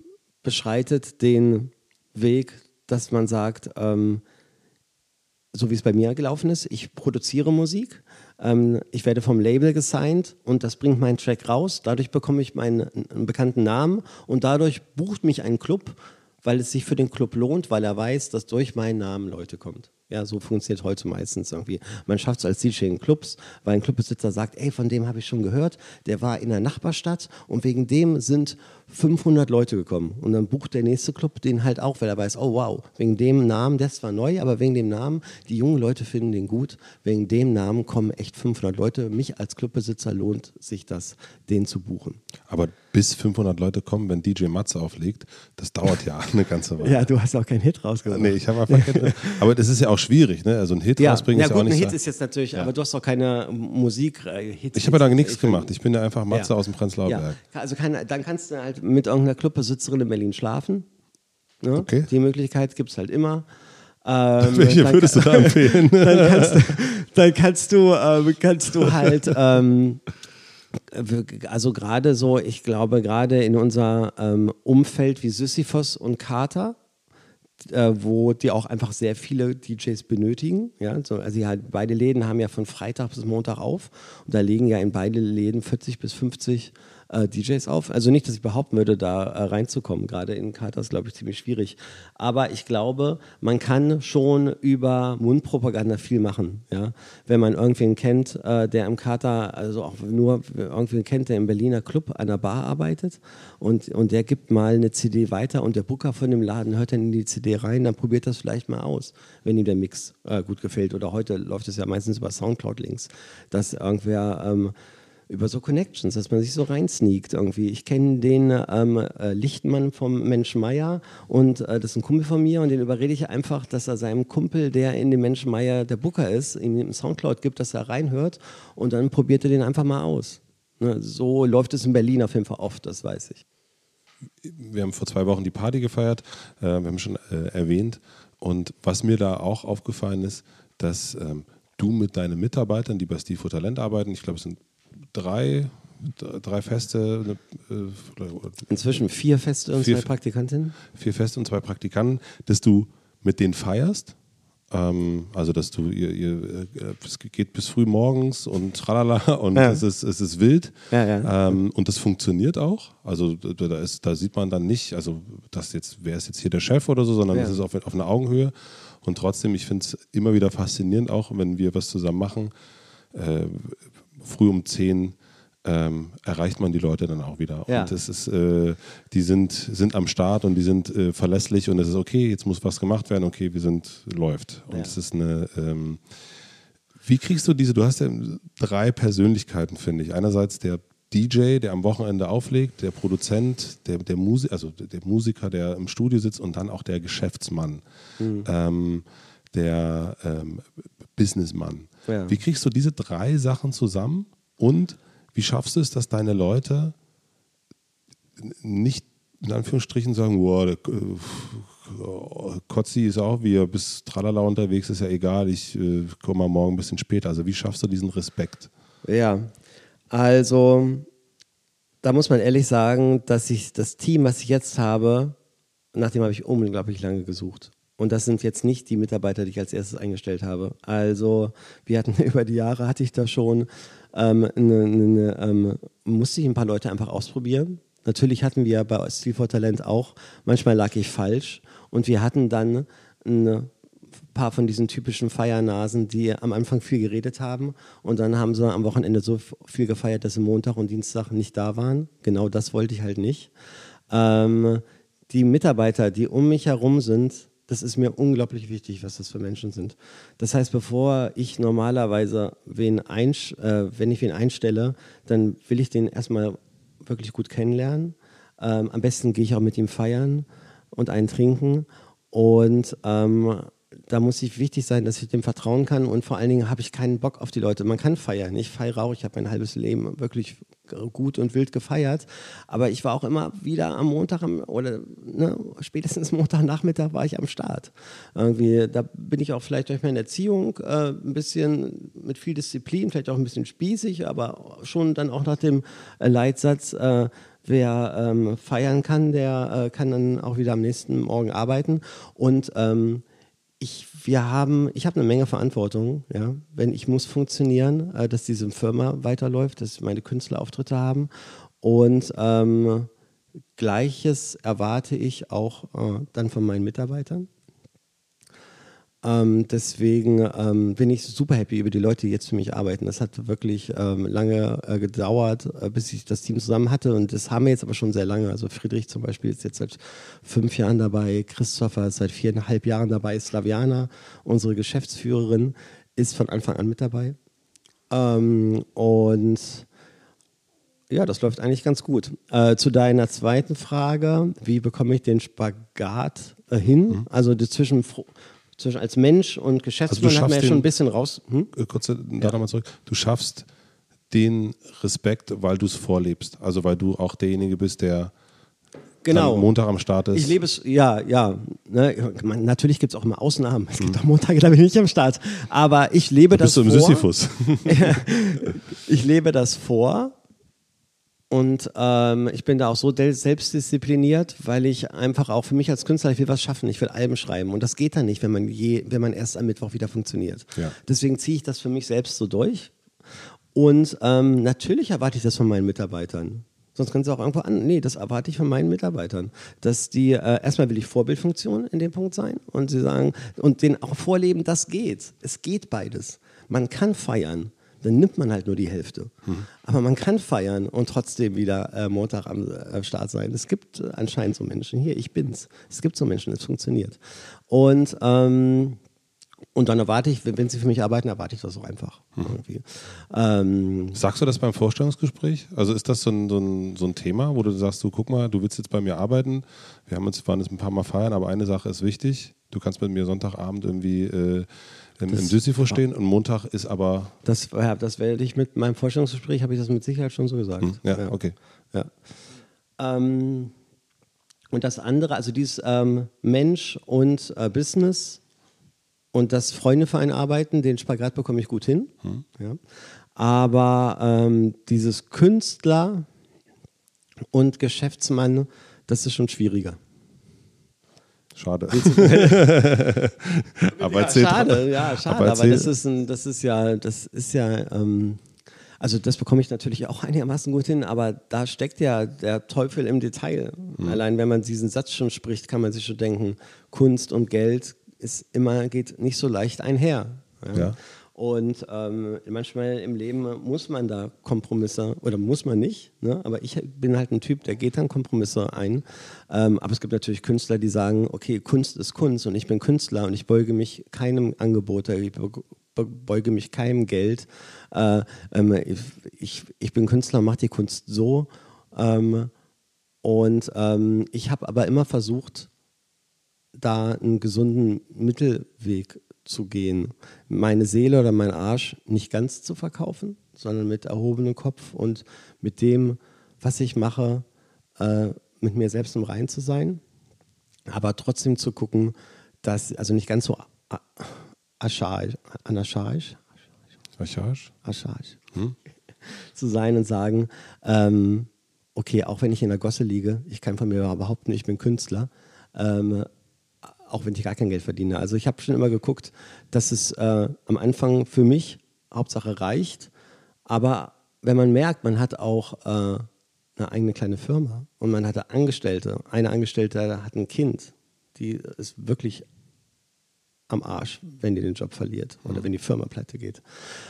beschreitet den Weg, dass man sagt, ähm, so wie es bei mir gelaufen ist. Ich produziere Musik, ähm, ich werde vom Label gesigned und das bringt meinen Track raus. Dadurch bekomme ich meinen bekannten Namen und dadurch bucht mich ein Club, weil es sich für den Club lohnt, weil er weiß, dass durch meinen Namen Leute kommt. Ja, so funktioniert heute meistens irgendwie. Man schafft es als DJ in Clubs, weil ein Clubbesitzer sagt, ey, von dem habe ich schon gehört, der war in der Nachbarstadt und wegen dem sind 500 Leute gekommen. Und dann bucht der nächste Club den halt auch, weil er weiß, oh wow, wegen dem Namen, der ist zwar neu, aber wegen dem Namen, die jungen Leute finden den gut, wegen dem Namen kommen echt 500 Leute. Mich als Clubbesitzer lohnt sich das, den zu buchen. Aber bis 500 Leute kommen, wenn DJ Matze auflegt, das dauert ja eine ganze Weile. ja, du hast auch keinen Hit rausgebracht. Nee, ich habe einfach keinen Aber das ist ja auch schwierig, ne? Also ein Hit ja, rausbringen ja, ist gut, ja auch nicht ein Hit ist jetzt natürlich, ja. aber du hast doch keine Musik. Äh, Hits, ich habe ja da nichts gemacht. Ich bin ja einfach Matze aus dem Prenzlauer Berg. Also kann, dann kannst du halt mit irgendeiner Clubbesitzerin in Berlin schlafen. Ne? Okay. Die Möglichkeit gibt es halt immer. Ähm, Welche würdest du da empfehlen? dann kannst du, dann kannst du, äh, kannst du halt, ähm, also gerade so, ich glaube, gerade in unser ähm, Umfeld wie Sisyphos und Carter, äh, wo die auch einfach sehr viele DJs benötigen. Ja? So, also halt, beide Läden haben ja von Freitag bis Montag auf und da legen ja in beide Läden 40 bis 50 äh, DJs auf. Also nicht, dass ich behaupten würde, da äh, reinzukommen. Gerade in Katar ist, glaube ich, ziemlich schwierig. Aber ich glaube, man kann schon über Mundpropaganda viel machen. Ja? Wenn man irgendwen kennt, äh, der im Katar, also auch nur irgendwen kennt, der im Berliner Club an der Bar arbeitet und, und der gibt mal eine CD weiter und der Booker von dem Laden hört dann in die CD rein, dann probiert das vielleicht mal aus, wenn ihm der Mix äh, gut gefällt. Oder heute läuft es ja meistens über Soundcloud-Links, dass irgendwer... Ähm, über so Connections, dass man sich so reinsneakt irgendwie. Ich kenne den ähm, äh, Lichtmann vom Mensch Meier und äh, das ist ein Kumpel von mir und den überrede ich einfach, dass er seinem Kumpel, der in dem Mensch Meier der Booker ist, ihm einen Soundcloud gibt, dass er reinhört und dann probiert er den einfach mal aus. Ne? So läuft es in Berlin auf jeden Fall oft, das weiß ich. Wir haben vor zwei Wochen die Party gefeiert, äh, wir haben schon äh, erwähnt. Und was mir da auch aufgefallen ist, dass ähm, du mit deinen Mitarbeitern, die bei Steve for Talent arbeiten, ich glaube, es sind drei, drei Feste. Äh, Inzwischen vier Feste und vier, zwei Praktikantinnen? Vier Feste und zwei Praktikanten, dass du mit denen feierst. Ähm, also, dass du, ihr, ihr, äh, es geht bis früh morgens und tralala und ja. es, ist, es ist wild. Ja, ja. Ähm, und das funktioniert auch. Also, da, ist, da sieht man dann nicht, also, das jetzt, wer ist jetzt hier der Chef oder so, sondern es ist auf, auf einer Augenhöhe. Und trotzdem, ich finde es immer wieder faszinierend, auch wenn wir was zusammen machen. Äh, früh um 10 ähm, erreicht man die Leute dann auch wieder. Ja. Und es ist, äh, die sind, sind am Start und die sind äh, verlässlich und es ist okay, jetzt muss was gemacht werden, okay, wir sind, läuft. Und ja. es ist eine, ähm, wie kriegst du diese, du hast ja drei Persönlichkeiten, finde ich. Einerseits der DJ, der am Wochenende auflegt, der Produzent, der, der, Musi also der Musiker, der im Studio sitzt und dann auch der Geschäftsmann, mhm. ähm, der ähm, Businessmann. Ja. Wie kriegst du diese drei Sachen zusammen und wie schaffst du es, dass deine Leute nicht in Anführungsstrichen sagen, wow, der, äh, Kotzi ist auch wie er bis Tralala unterwegs, ist ja egal, ich äh, komme mal morgen ein bisschen später. Also wie schaffst du diesen Respekt? Ja, also da muss man ehrlich sagen, dass ich das Team, was ich jetzt habe, nach dem habe ich unglaublich lange gesucht. Und das sind jetzt nicht die Mitarbeiter, die ich als erstes eingestellt habe. Also wir hatten über die Jahre, hatte ich da schon, ähm, eine, eine, ähm, musste ich ein paar Leute einfach ausprobieren. Natürlich hatten wir bei Stil for Talent auch, manchmal lag ich falsch. Und wir hatten dann ein paar von diesen typischen Feiernasen, die am Anfang viel geredet haben. Und dann haben sie am Wochenende so viel gefeiert, dass sie Montag und Dienstag nicht da waren. Genau das wollte ich halt nicht. Ähm, die Mitarbeiter, die um mich herum sind, das ist mir unglaublich wichtig, was das für Menschen sind. Das heißt, bevor ich normalerweise wen einsch äh, wenn ich wen einstelle, dann will ich den erstmal wirklich gut kennenlernen. Ähm, am besten gehe ich auch mit ihm feiern und einen trinken. Und ähm, da muss ich wichtig sein, dass ich dem vertrauen kann und vor allen Dingen habe ich keinen Bock auf die Leute. Man kann feiern. Ich feiere auch. Ich habe mein halbes Leben wirklich gut und wild gefeiert. Aber ich war auch immer wieder am Montag am, oder ne, spätestens Montagnachmittag war ich am Start. Irgendwie, da bin ich auch vielleicht durch meine Erziehung äh, ein bisschen mit viel Disziplin, vielleicht auch ein bisschen spießig, aber schon dann auch nach dem äh, Leitsatz, äh, wer ähm, feiern kann, der äh, kann dann auch wieder am nächsten Morgen arbeiten. Und ähm, ich, wir haben, ich habe eine Menge Verantwortung, ja, wenn ich muss funktionieren, äh, dass diese Firma weiterläuft, dass meine Künstler Auftritte haben und ähm, Gleiches erwarte ich auch äh, dann von meinen Mitarbeitern. Ähm, deswegen ähm, bin ich super happy über die Leute, die jetzt für mich arbeiten. Das hat wirklich ähm, lange äh, gedauert, äh, bis ich das Team zusammen hatte. Und das haben wir jetzt aber schon sehr lange. Also Friedrich zum Beispiel ist jetzt seit fünf Jahren dabei, Christopher ist seit viereinhalb Jahren dabei, Slaviana, unsere Geschäftsführerin, ist von Anfang an mit dabei. Ähm, und ja, das läuft eigentlich ganz gut. Äh, zu deiner zweiten Frage, wie bekomme ich den Spagat äh, hin? Mhm. Also zwischen zwischen als Mensch und Geschäftsmann also hat man ja schon ein bisschen raus. Hm? Äh, kurz da ja. nochmal zurück. Du schaffst den Respekt, weil du es vorlebst. Also weil du auch derjenige bist, der genau. Montag am Start ist. Ich lebe es, ja, ja. Ne, man, natürlich gibt es auch immer Ausnahmen. Es gibt hm. auch Montage, da bin ich nicht am Start. Aber ich lebe da das vor. Bist du im Sisyphus? ich lebe das vor und ähm, ich bin da auch so selbstdiszipliniert, weil ich einfach auch für mich als Künstler, ich will was schaffen, ich will Alben schreiben. Und das geht dann nicht, wenn man, je, wenn man erst am Mittwoch wieder funktioniert. Ja. Deswegen ziehe ich das für mich selbst so durch. Und ähm, natürlich erwarte ich das von meinen Mitarbeitern. Sonst können sie auch irgendwo an. Nee, das erwarte ich von meinen Mitarbeitern. Dass die, äh, erstmal will ich Vorbildfunktion in dem Punkt sein und sie sagen, und denen auch vorleben, das geht. Es geht beides. Man kann feiern dann nimmt man halt nur die Hälfte. Mhm. Aber man kann feiern und trotzdem wieder äh, Montag am äh, Start sein. Es gibt äh, anscheinend so Menschen. Hier, ich bin's. Es gibt so Menschen, es funktioniert. Und ähm, Und dann erwarte ich, wenn, wenn sie für mich arbeiten, erwarte ich das auch einfach. Mhm. Ähm, Sagst du das beim Vorstellungsgespräch? Also ist das so ein, so, ein, so ein Thema, wo du sagst, du guck mal, du willst jetzt bei mir arbeiten, wir haben uns, waren jetzt ein paar Mal feiern, aber eine Sache ist wichtig, du kannst mit mir Sonntagabend irgendwie äh, im, im Sisyphus stehen und Montag ist aber... das, ja, das werde ich mit meinem Vorstellungsgespräch, habe ich das mit Sicherheit schon so gesagt. Hm, ja, okay. Ja. Ähm, und das andere, also dieses ähm, Mensch und äh, Business und das Freunde für einen arbeiten, den Spagat bekomme ich gut hin. Ja. Aber ähm, dieses Künstler und Geschäftsmann, das ist schon schwieriger. Schade. aber ja, schade, ja, schade. aber Aber, das ist ein, das ist ja, das ist ja, ähm, also das bekomme ich natürlich auch einigermaßen gut hin, aber da steckt ja der Teufel im Detail. Mhm. Allein wenn man diesen Satz schon spricht, kann man sich schon denken, Kunst und Geld ist immer, geht nicht so leicht einher. Ja. Und ähm, manchmal im Leben muss man da Kompromisse, oder muss man nicht, ne? aber ich bin halt ein Typ, der geht dann Kompromisse ein. Ähm, aber es gibt natürlich Künstler, die sagen, okay, Kunst ist Kunst und ich bin Künstler und ich beuge mich keinem Angebot, ich be- be- beuge mich keinem Geld. Äh, ähm, ich, ich, ich bin Künstler, mache die Kunst so. Ähm, und ähm, ich habe aber immer versucht, da einen gesunden Mittelweg zu gehen. Meine Seele oder mein Arsch nicht ganz zu verkaufen, sondern mit erhobenem Kopf und mit dem, was ich mache, äh, mit mir selbst im Rein zu sein. Aber trotzdem zu gucken, dass, also nicht ganz so anaschaisch, Archaisch? aschaisch zu sein und sagen, ähm, okay, auch wenn ich in der Gosse liege, ich kann von mir behaupten, ich bin Künstler, ähm, auch wenn ich gar kein Geld verdiene. Also ich habe schon immer geguckt, dass es äh, am Anfang für mich Hauptsache reicht, aber wenn man merkt, man hat auch äh, eine eigene kleine Firma und man hatte Angestellte, eine Angestellte hat ein Kind, die ist wirklich am Arsch, wenn die den Job verliert oder wenn die Firma pleite geht.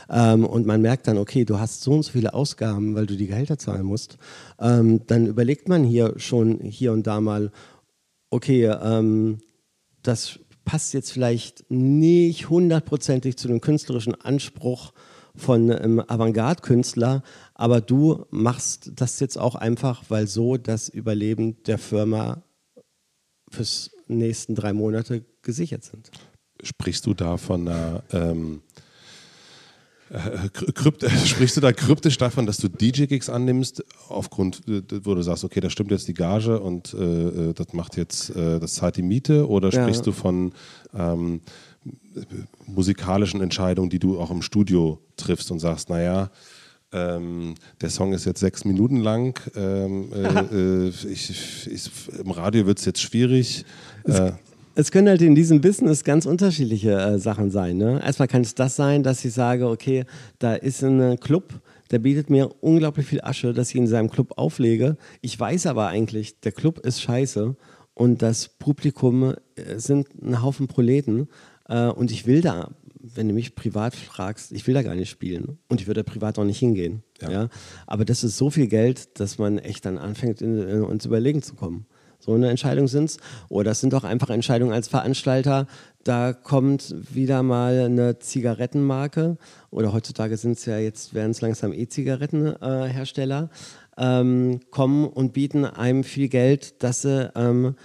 Ähm, und man merkt dann, okay, du hast so und so viele Ausgaben, weil du die Gehälter zahlen musst. Ähm, dann überlegt man hier schon hier und da mal, okay, ähm, das passt jetzt vielleicht nicht hundertprozentig zu dem künstlerischen Anspruch von einem Avantgarde-Künstler, aber du machst das jetzt auch einfach, weil so das Überleben der Firma fürs nächsten drei Monate gesichert sind. Sprichst du da von einer ähm, äh, krypt, sprichst du da kryptisch davon, dass du DJ-Gigs annimmst, aufgrund, äh, wo du sagst, okay, da stimmt jetzt die Gage und äh, äh, das macht jetzt, äh, das zahlt die Miete, oder Ja. sprichst du von ähm, musikalischen Entscheidungen, die du auch im Studio triffst und sagst, naja, ähm, der Song ist jetzt sechs Minuten lang, ähm, äh, äh, ich, ich, im Radio wird es jetzt schwierig. Äh, Es können halt in diesem Business ganz unterschiedliche äh, Sachen sein. Ne? Erstmal kann es das sein, dass ich sage, okay, da ist ein Club, der bietet mir unglaublich viel Asche, dass ich in seinem Club auflege. Ich weiß aber eigentlich, der Club ist scheiße und das Publikum äh, sind ein Haufen Proleten äh, und ich will da, wenn du mich privat fragst, ich will da gar nicht spielen und ich würde da privat auch nicht hingehen. Ja. Ja. Aber das ist so viel Geld, dass man echt dann anfängt, in, in uns überlegen zu kommen. So eine Entscheidung sind es. Oder es sind auch einfach Entscheidungen als Veranstalter. Da kommt wieder mal eine Zigarettenmarke oder heutzutage sind es ja jetzt, werden es langsam E-Zigarettenhersteller, äh, ähm, kommen und bieten einem viel Geld, dass sie ähm,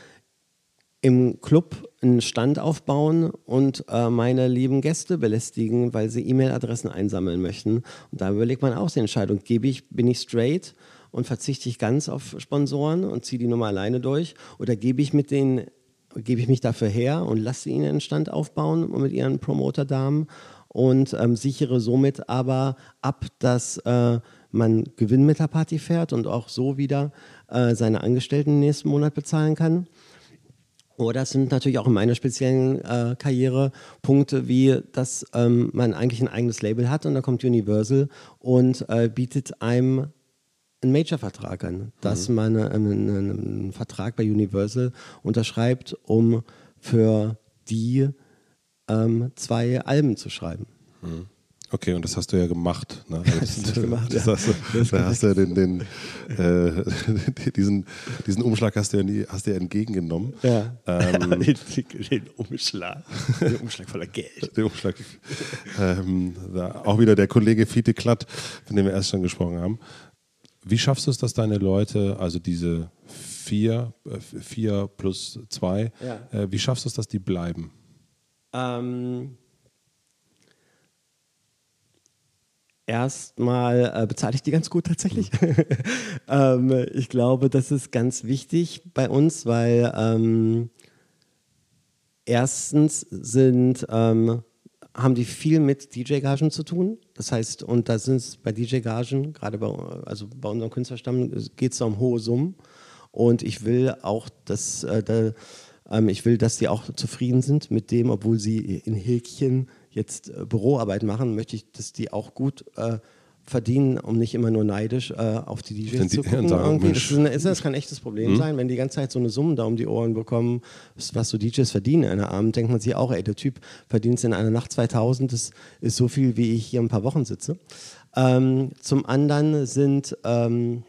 im Club einen Stand aufbauen und äh, meine lieben Gäste belästigen, weil sie E-Mail-Adressen einsammeln möchten. Und da überlegt man auch die Entscheidung, gebe ich, bin ich straight und verzichte ich ganz auf Sponsoren und ziehe die Nummer alleine durch oder gebe ich mit denen gebe ich mich dafür her und lasse ihnen einen Stand aufbauen mit ihren Promoter-Damen und ähm, sichere somit aber ab, dass äh, man Gewinn mit der Party fährt und auch so wieder äh, seine Angestellten nächsten Monat bezahlen kann. Oder es sind natürlich auch in meiner speziellen äh, Karriere Punkte, wie dass ähm, man eigentlich ein eigenes Label hat und dann kommt Universal und äh, bietet einem einen Major-Vertrag an, dass man äh, einen, einen Vertrag bei Universal unterschreibt, um für die ähm, zwei Alben zu schreiben. Okay, und das hast du ja gemacht. Ne? Also das, das gemacht, das ja. hast du, da hast du ja den, den, äh, diesen, diesen Umschlag hast du ja, nie, hast du ja entgegengenommen. Ja. Ähm, den, den Umschlag. Den Umschlag voller Geld. Den Umschlag. Ähm, auch wieder der Kollege Fiete Klatt, von dem wir erst schon gesprochen haben. Wie schaffst du es, dass deine Leute, also diese vier, äh, vier plus zwei, Ja. äh, wie schaffst du es, dass die bleiben? Ähm, Erstmal äh, bezahle ich die ganz gut tatsächlich. ähm, ich glaube, das ist ganz wichtig bei uns, weil ähm, erstens sind, ähm, haben die viel mit DJ-Gagen zu tun. Das heißt, und da sind es bei DJ-Gagen, gerade bei, also bei unserem Künstlerstamm, geht es um hohe Summen. Und ich will auch, dass, äh, da, ähm, ich will, dass die auch zufrieden sind mit dem, obwohl sie in Häkchen jetzt äh, Büroarbeit machen, möchte ich, dass die auch gut äh, verdienen, um nicht immer nur neidisch äh, auf die DJs die- zu gucken. und sagen. Das, ist ist, das kann ein echtes Problem sein, wenn die ganze Zeit so eine Summe da um die Ohren bekommen, was was so DJs verdienen in einem Abend, denkt man sich auch, ey, der Typ verdient in einer Nacht 2000, das ist so viel, wie ich hier ein paar Wochen sitze. Ähm, zum anderen sind, ähm,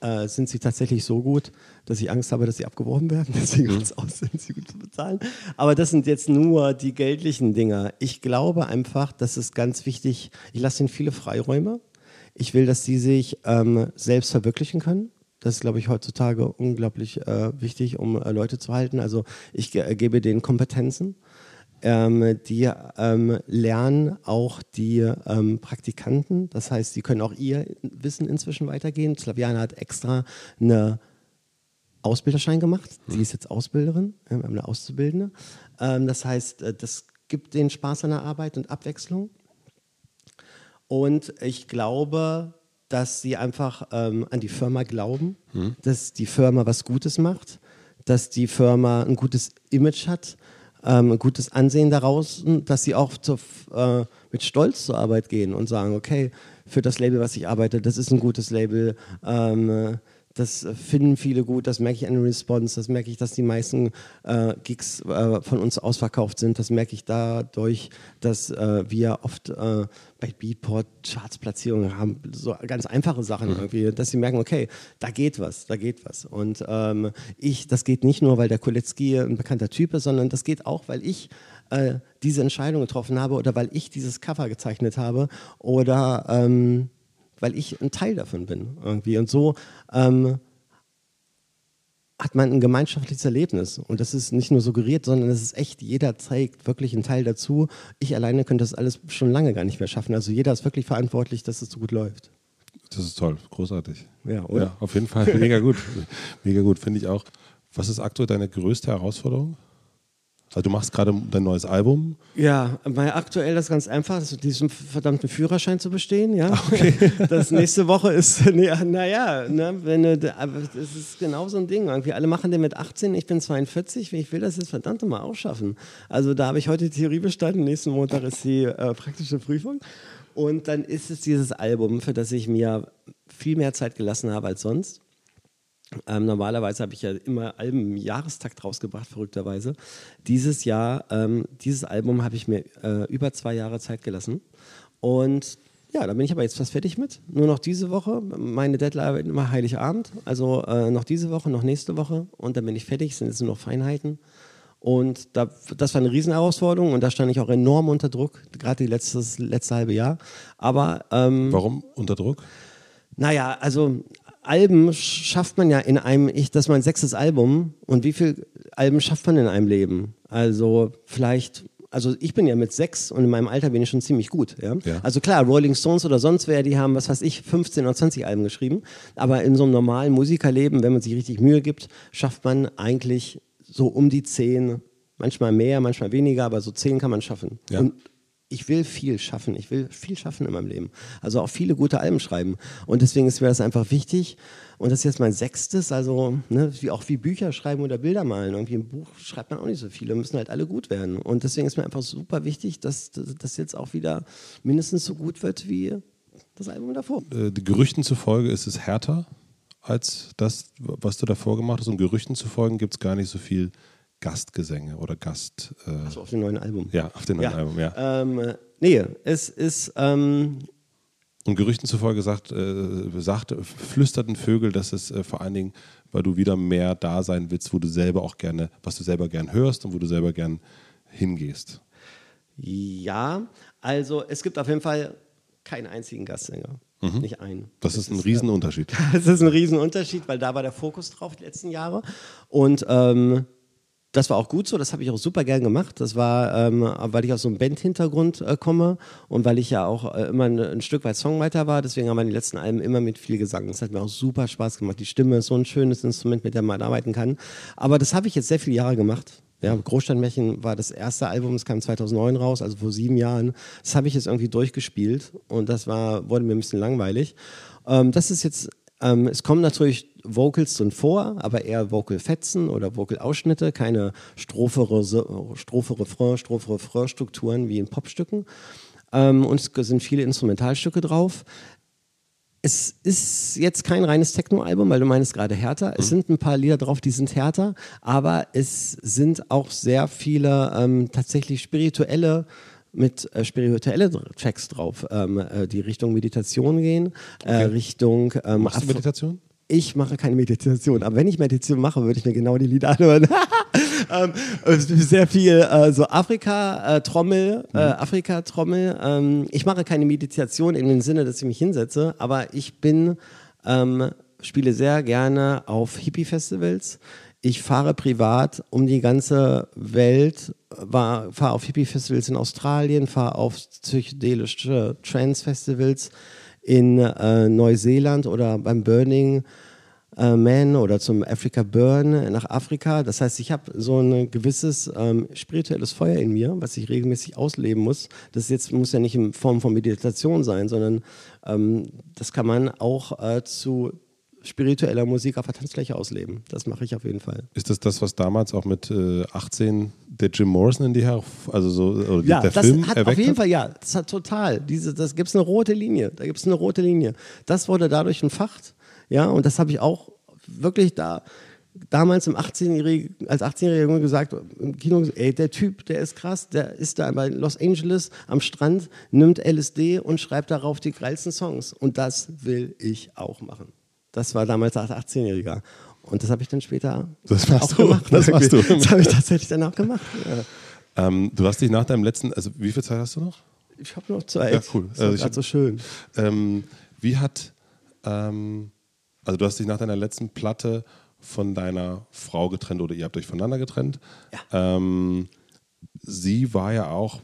äh, sind sie tatsächlich so gut, dass ich Angst habe, dass sie abgeworben werden. Deswegen macht es aus, sind sie gut zu bezahlen. Aber das sind jetzt nur die geldlichen Dinge. Ich glaube einfach, das ist ganz wichtig. Ich lasse ihnen viele Freiräume. Ich will, dass sie sich ähm, selbst verwirklichen können. Das ist, glaube ich, heutzutage unglaublich äh, wichtig, um äh, Leute zu halten. Also ich ge äh, gebe denen Kompetenzen. Ähm, die ähm, lernen auch die ähm, Praktikanten. Das heißt, sie können auch ihr Wissen inzwischen weitergehen. Slaviana hat extra eine Ausbilderschein gemacht. Sie ist jetzt Ausbilderin, wir haben eine Auszubildende. Ähm, das heißt, äh, das gibt denen Spaß an der Arbeit und Abwechslung. Und ich glaube, dass sie einfach ähm, an die Firma glauben, dass die Firma was Gutes macht, dass die Firma ein gutes Image hat, ähm, ein gutes Ansehen daraus, dass sie auch äh, mit Stolz zur Arbeit gehen und sagen, okay, für das Label, was ich arbeite, das ist ein gutes Label. Ähm, äh, das finden viele gut, das merke ich an der Response, das merke ich, dass die meisten äh, Gigs äh, von uns ausverkauft sind, das merke ich dadurch, dass äh, wir oft äh, bei Beatport Chartsplatzierungen haben, so ganz einfache Sachen irgendwie, dass sie merken, okay, da geht was, da geht was. Und ähm, ich, das geht nicht nur, weil der Koletzki ein bekannter Typ ist, sondern das geht auch, weil ich äh, diese Entscheidung getroffen habe oder weil ich dieses Cover gezeichnet habe oder ähm, weil ich ein Teil davon bin irgendwie. Und so ähm, hat man ein gemeinschaftliches Erlebnis. Und das ist nicht nur suggeriert, sondern es ist echt, jeder trägt wirklich einen Teil dazu. Ich alleine könnte das alles schon lange gar nicht mehr schaffen. Also jeder ist wirklich verantwortlich, dass es so gut läuft. Das ist toll, großartig. Ja, oder? Ja, auf jeden Fall. Mega gut. Mega gut, finde ich auch. Was ist aktuell deine größte Herausforderung? Also du machst gerade dein neues Album. Ja, weil aktuell das ganz einfach, ist diesen verdammten Führerschein zu bestehen, ja. Das nächste Woche ist, naja, ne, wenn du, aber das ist genau so ein Ding. Irgendwie alle machen den mit 18, ich bin 42, ich will das jetzt verdammt mal auch schaffen. Also da habe ich heute die Theorie bestanden, nächsten Montag ist die äh, praktische Prüfung. Und dann ist es dieses Album, für das ich mir viel mehr Zeit gelassen habe als sonst. Ähm, normalerweise habe ich ja immer Alben im Jahrestakt rausgebracht, verrückterweise. Dieses Jahr, ähm, dieses Album habe ich mir äh, über zwei Jahre Zeit gelassen. Und ja, da bin ich aber jetzt fast fertig mit. Nur noch diese Woche. Meine Deadline immer Heiligabend. Also äh, noch diese Woche, noch nächste Woche. Und dann bin ich fertig. Es sind jetzt nur noch Feinheiten. Und da, das war eine Riesenherausforderung und da stand ich auch enorm unter Druck, gerade die letztes, letzte halbe Jahr. Aber ähm, Warum unter Druck? naja, also Alben schafft man ja in einem, ich, das ist mein sechstes Album und wie viele Alben schafft man in einem Leben? Also vielleicht, also ich bin ja mit sechs und in meinem Alter bin ich schon ziemlich gut. Ja? Ja. Also klar, Rolling Stones oder sonst wer, die haben, was weiß ich, 15 oder 20 Alben geschrieben. Aber in so einem normalen Musikerleben, wenn man sich richtig Mühe gibt, schafft man eigentlich so um die zehn, manchmal mehr, manchmal weniger, aber so zehn kann man schaffen. Ja. Und ich will viel schaffen. Ich will viel schaffen in meinem Leben. Also auch viele gute Alben schreiben. Und deswegen ist mir das einfach wichtig. Und das ist jetzt mein sechstes, also ne, wie, auch wie Bücher schreiben oder Bilder malen. Irgendwie ein Buch schreibt man auch nicht so viele, müssen halt alle gut werden. Und deswegen ist mir einfach super wichtig, dass das jetzt auch wieder mindestens so gut wird wie das Album davor. Äh, Gerüchten zufolge ist es härter als das, was du davor gemacht hast. Und Gerüchten zufolge gibt es gar nicht so viel Gastgesänge oder Gast. Äh, Also auf dem neuen Album. ja, auf dem neuen Album, ja. Ähm, äh, Nee, es ist. Ähm, und Gerüchten zufolge sagt, äh, sagt, flüsterten Vögel, dass es äh, vor allen Dingen, weil du wieder mehr da sein willst, wo du selber auch gerne, was du selber gern hörst und wo du selber gern hingehst. Ja, also es gibt auf jeden Fall keinen einzigen Gastsänger. Mhm. Nicht einen. Das, das ist ein ist, Riesenunterschied. Das ist ein Riesenunterschied, weil da war der Fokus drauf die letzten Jahre. Und ähm, das war auch gut so, das habe ich auch super gern gemacht. Das war, ähm, weil ich aus so einem Band-Hintergrund äh, komme und weil ich ja auch äh, immer ein, ein, Stück weit Songwriter war. Deswegen haben wir die letzten Alben immer mit viel Gesang. Das hat mir auch super Spaß gemacht. Die Stimme ist so ein schönes Instrument, mit dem man arbeiten kann. Aber das habe ich jetzt sehr viele Jahre gemacht. Ja, Großstadtmärchen war das erste Album, es kam 2009 raus, also vor sieben Jahren. Das habe ich jetzt irgendwie durchgespielt und das war, wurde mir ein bisschen langweilig. Ähm, das ist jetzt, ähm, es kommen natürlich Vocals drin vor, aber eher Vocal-Fetzen oder Vocal-Ausschnitte, keine Strophe, Strophe, Refrain, Strophe, Refrain-Strukturen wie in Popstücken. Ähm, und es sind viele Instrumentalstücke drauf. Es ist jetzt kein reines Techno-Album, weil du meinst gerade härter. Es mhm. sind ein paar Lieder drauf, die sind härter, aber es sind auch sehr viele ähm, tatsächlich spirituelle mit äh, spirituelle Tracks drauf, ähm, äh, die Richtung Meditation gehen, äh, okay. Richtung ähm, Machst du Meditation? ich mache keine Meditation, aber wenn ich Meditation mache, würde ich mir genau die Lieder anhören. ähm, sehr viel äh, so Afrika-Trommel, äh, mhm. Afrika-Trommel. Ähm, ich mache keine Meditation in dem Sinne, dass ich mich hinsetze, aber ich bin, ähm, spiele sehr gerne auf Hippie-Festivals. Ich fahre privat um die ganze Welt, fahre auf Hippie-Festivals in Australien, fahre auf psychedelische Trance-Festivals in äh, Neuseeland oder beim Burning äh, Man oder zum Africa Burn nach Afrika. Das heißt, ich habe so ein gewisses ähm, spirituelles Feuer in mir, was ich regelmäßig ausleben muss. Das jetzt muss ja nicht in Form von Meditation sein, sondern ähm, das kann man auch äh, zu spiritueller Musik auf der Tanzfläche ausleben. Das mache ich auf jeden Fall. Ist das das, was damals auch mit äh, 18 der Jim Morrison in die her, also so oder ja, der das Film hat auf jeden hat? Fall ja, das hat total. Diese, das gibt es eine rote Linie. Da gibt es eine rote Linie. Das wurde dadurch entfacht, ja, und das habe ich auch wirklich da damals im 18 als 18-Jähriger gesagt im Kino, ey, der Typ, der ist krass, der ist da bei Los Angeles am Strand, nimmt LSD und schreibt darauf die geilsten Songs. Und das will ich auch machen. Das war damals als 18-Jähriger. Und das habe ich dann später das auch du. gemacht. Das, das habe ich tatsächlich dann auch gemacht. Ja. Ähm, du hast dich nach deinem letzten, also wie viel Zeit hast du noch? Ich habe noch Zeit. Ja, cool. Das also ich, so schön. Ähm, wie hat, ähm, also du hast dich nach deiner letzten Platte von deiner Frau getrennt oder ihr habt euch voneinander getrennt. Ja. Ähm, sie war ja auch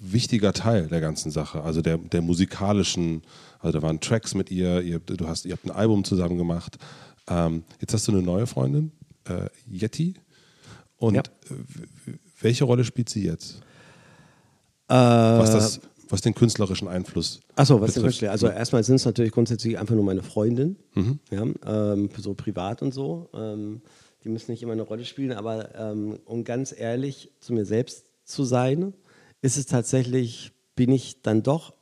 wichtiger Teil der ganzen Sache, also der, der musikalischen also da waren Tracks mit ihr, ihr, du hast, ihr habt ein Album zusammen gemacht. Ähm, jetzt hast du eine neue Freundin, äh, Yeti. Und ja. welche Rolle spielt sie jetzt? Äh, was, das, was den künstlerischen Einfluss Achso, was betrifft. den Also erstmal sind es natürlich grundsätzlich einfach nur meine Freundin, mhm. ja, ähm, so privat und so. Ähm, die müssen nicht immer eine Rolle spielen, aber ähm, um ganz ehrlich zu mir selbst zu sein, ist es tatsächlich, bin ich dann doch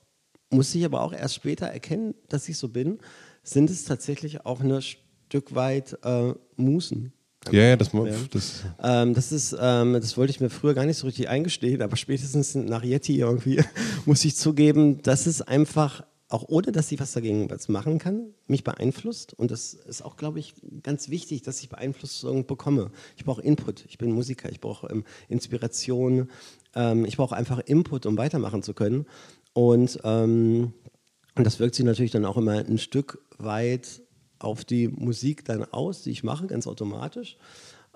muss ich aber auch erst später erkennen, dass ich so bin, sind es tatsächlich auch ein Stück weit äh, Musen. Ja, ja, das, das, ähm, das ist, ähm, das wollte ich mir früher gar nicht so richtig eingestehen, aber spätestens nach Yeti irgendwie muss ich zugeben, dass es einfach auch ohne, dass ich was dagegen was machen kann, mich beeinflusst. Und das ist auch, glaube ich, ganz wichtig, dass ich Beeinflussung bekomme. Ich brauche Input. Ich bin Musiker. Ich brauche ähm, Inspiration. Ähm, ich brauche einfach Input, um weitermachen zu können. Und, ähm, das wirkt sich natürlich dann auch immer ein Stück weit auf die Musik dann aus, die ich mache, ganz automatisch.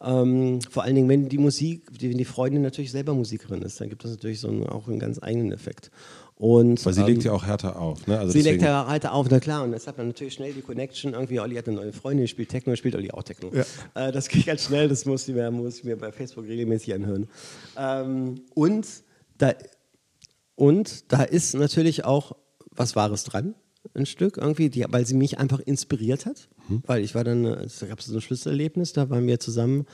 Ähm, vor allen Dingen, wenn die Musik, wenn die Freundin natürlich selber Musikerin ist, dann gibt das natürlich so einen, auch einen ganz eigenen Effekt. Und, Weil sie ähm, legt ja auch härter auf, ne? Also sie deswegen. legt ja härter auf, na klar. Und deshalb dann natürlich schnell die Connection. Irgendwie, Olli hat eine neue Freundin, die spielt Techno, spielt Olli auch Techno. Ja. Äh, das geht ganz schnell, das muss ich, mir, muss ich mir bei Facebook regelmäßig anhören. Ähm, und da und da ist natürlich auch was Wahres dran, ein Stück irgendwie, die, weil sie mich einfach inspiriert hat. Mhm. Weil ich war dann, da gab es so ein Schlüsselerlebnis, da waren wir zusammen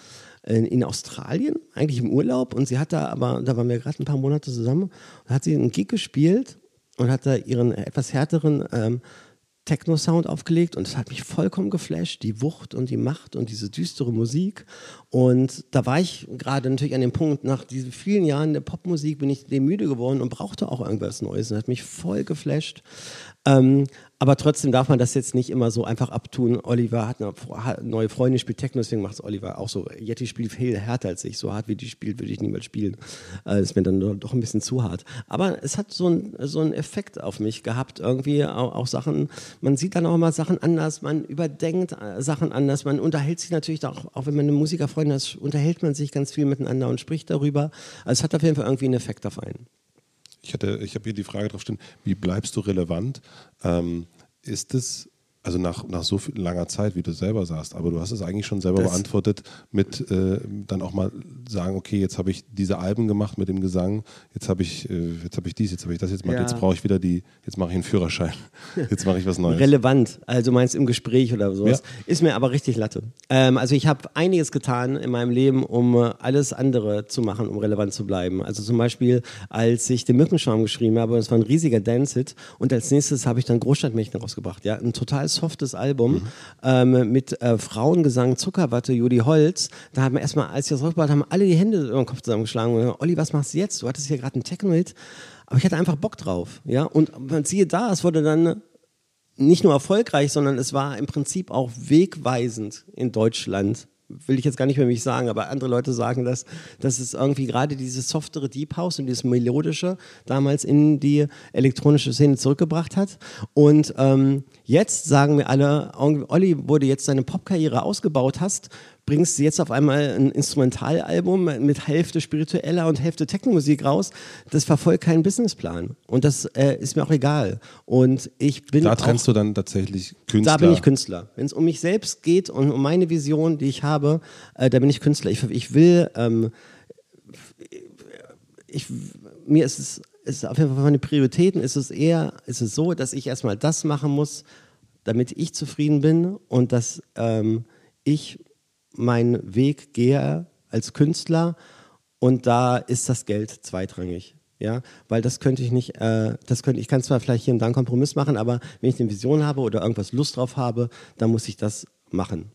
in, in, Australien, eigentlich im Urlaub. Und sie hat da aber, da waren wir gerade ein paar Monate zusammen, und hat sie einen Gig gespielt und hat da ihren etwas härteren ähm, Techno-Sound aufgelegt und es hat mich vollkommen geflasht, die Wucht und die Macht und diese düstere Musik. Und da war ich gerade natürlich an dem Punkt, nach diesen vielen Jahren der Popmusik bin ich dem müde geworden und brauchte auch irgendwas Neues. Und hat mich voll geflasht. Ähm, aber trotzdem darf man das jetzt nicht immer so einfach abtun. Oliver hat eine neue Freundin, spielt Techno, deswegen macht es Oliver auch so. Yeti spielt viel härter als ich. So hart wie die spielt, würde ich niemals spielen. Äh, ist mir dann doch ein bisschen zu hart. Aber es hat so, ein, so einen Effekt auf mich gehabt. Irgendwie auch, auch Sachen, man sieht dann auch mal Sachen anders, man überdenkt äh, Sachen anders, man unterhält sich natürlich auch, auch wenn man eine Musikerfreundin hat, unterhält man sich ganz viel miteinander und spricht darüber. Also es hat auf jeden Fall irgendwie einen Effekt auf einen. Ich, ich habe hier die Frage drauf stehen, wie bleibst du relevant? Ähm, ist es also nach, nach so viel, langer Zeit, wie du selber sagst, aber du hast es eigentlich schon selber das beantwortet, mit äh, dann auch mal sagen, okay, jetzt habe ich diese Alben gemacht mit dem Gesang, jetzt habe ich, äh, jetzt habe ich dies, jetzt habe ich das, jetzt, ja. jetzt brauche ich wieder die, jetzt mache ich einen Führerschein, jetzt mache ich was Neues. Relevant, also meinst im Gespräch oder sowas, ja. ist mir aber richtig Latte. Ähm, also ich habe einiges getan in meinem Leben, um äh, alles andere zu machen, um relevant zu bleiben. Also zum Beispiel, als ich den Mückenschaum geschrieben habe, das war ein riesiger Dance-Hit und als nächstes habe ich dann Großstadtmädchen rausgebracht, ja, ein total softes Album mhm. ähm, mit äh, Frauengesang Zuckerwatte, Judy Holz. Da haben wir erstmal, als ich das rausgebracht haben alle die Hände über den Kopf zusammengeschlagen. Und, Olli, was machst du jetzt? Du hattest hier gerade einen Techno-Hit. Aber ich hatte einfach Bock drauf. Ja? Und man siehe da, es wurde dann nicht nur erfolgreich, sondern es war im Prinzip auch wegweisend in Deutschland will ich jetzt gar nicht mehr mich sagen, aber andere Leute sagen das, dass es irgendwie gerade dieses softere Deep House und dieses melodische damals in die elektronische Szene zurückgebracht hat. Und ähm, jetzt sagen wir alle, Olli, wo du jetzt seine Popkarriere ausgebaut hast, bringst du jetzt auf einmal ein Instrumentalalbum mit Hälfte spiritueller und Hälfte Technomusik raus. Das verfolgt keinen Businessplan. Und das äh, ist mir auch egal. Und ich bin. Da trennst auch, du dann tatsächlich Künstler. Da bin ich Künstler. Wenn es um mich selbst geht und um meine Vision, die ich habe, äh, da bin ich Künstler. Ich, ich will. Ähm, ich, mir ist es ist auf jeden Fall von den Prioritäten ist es eher, ist es so, dass ich erstmal das machen muss, damit ich zufrieden bin und dass ähm, ich meinen Weg gehe als Künstler und da ist das Geld zweitrangig. Ja, weil das könnte ich nicht, äh, das könnte ich kann zwar vielleicht hier und da einen Kompromiss machen, aber wenn ich eine Vision habe oder irgendwas Lust drauf habe, dann muss ich das machen.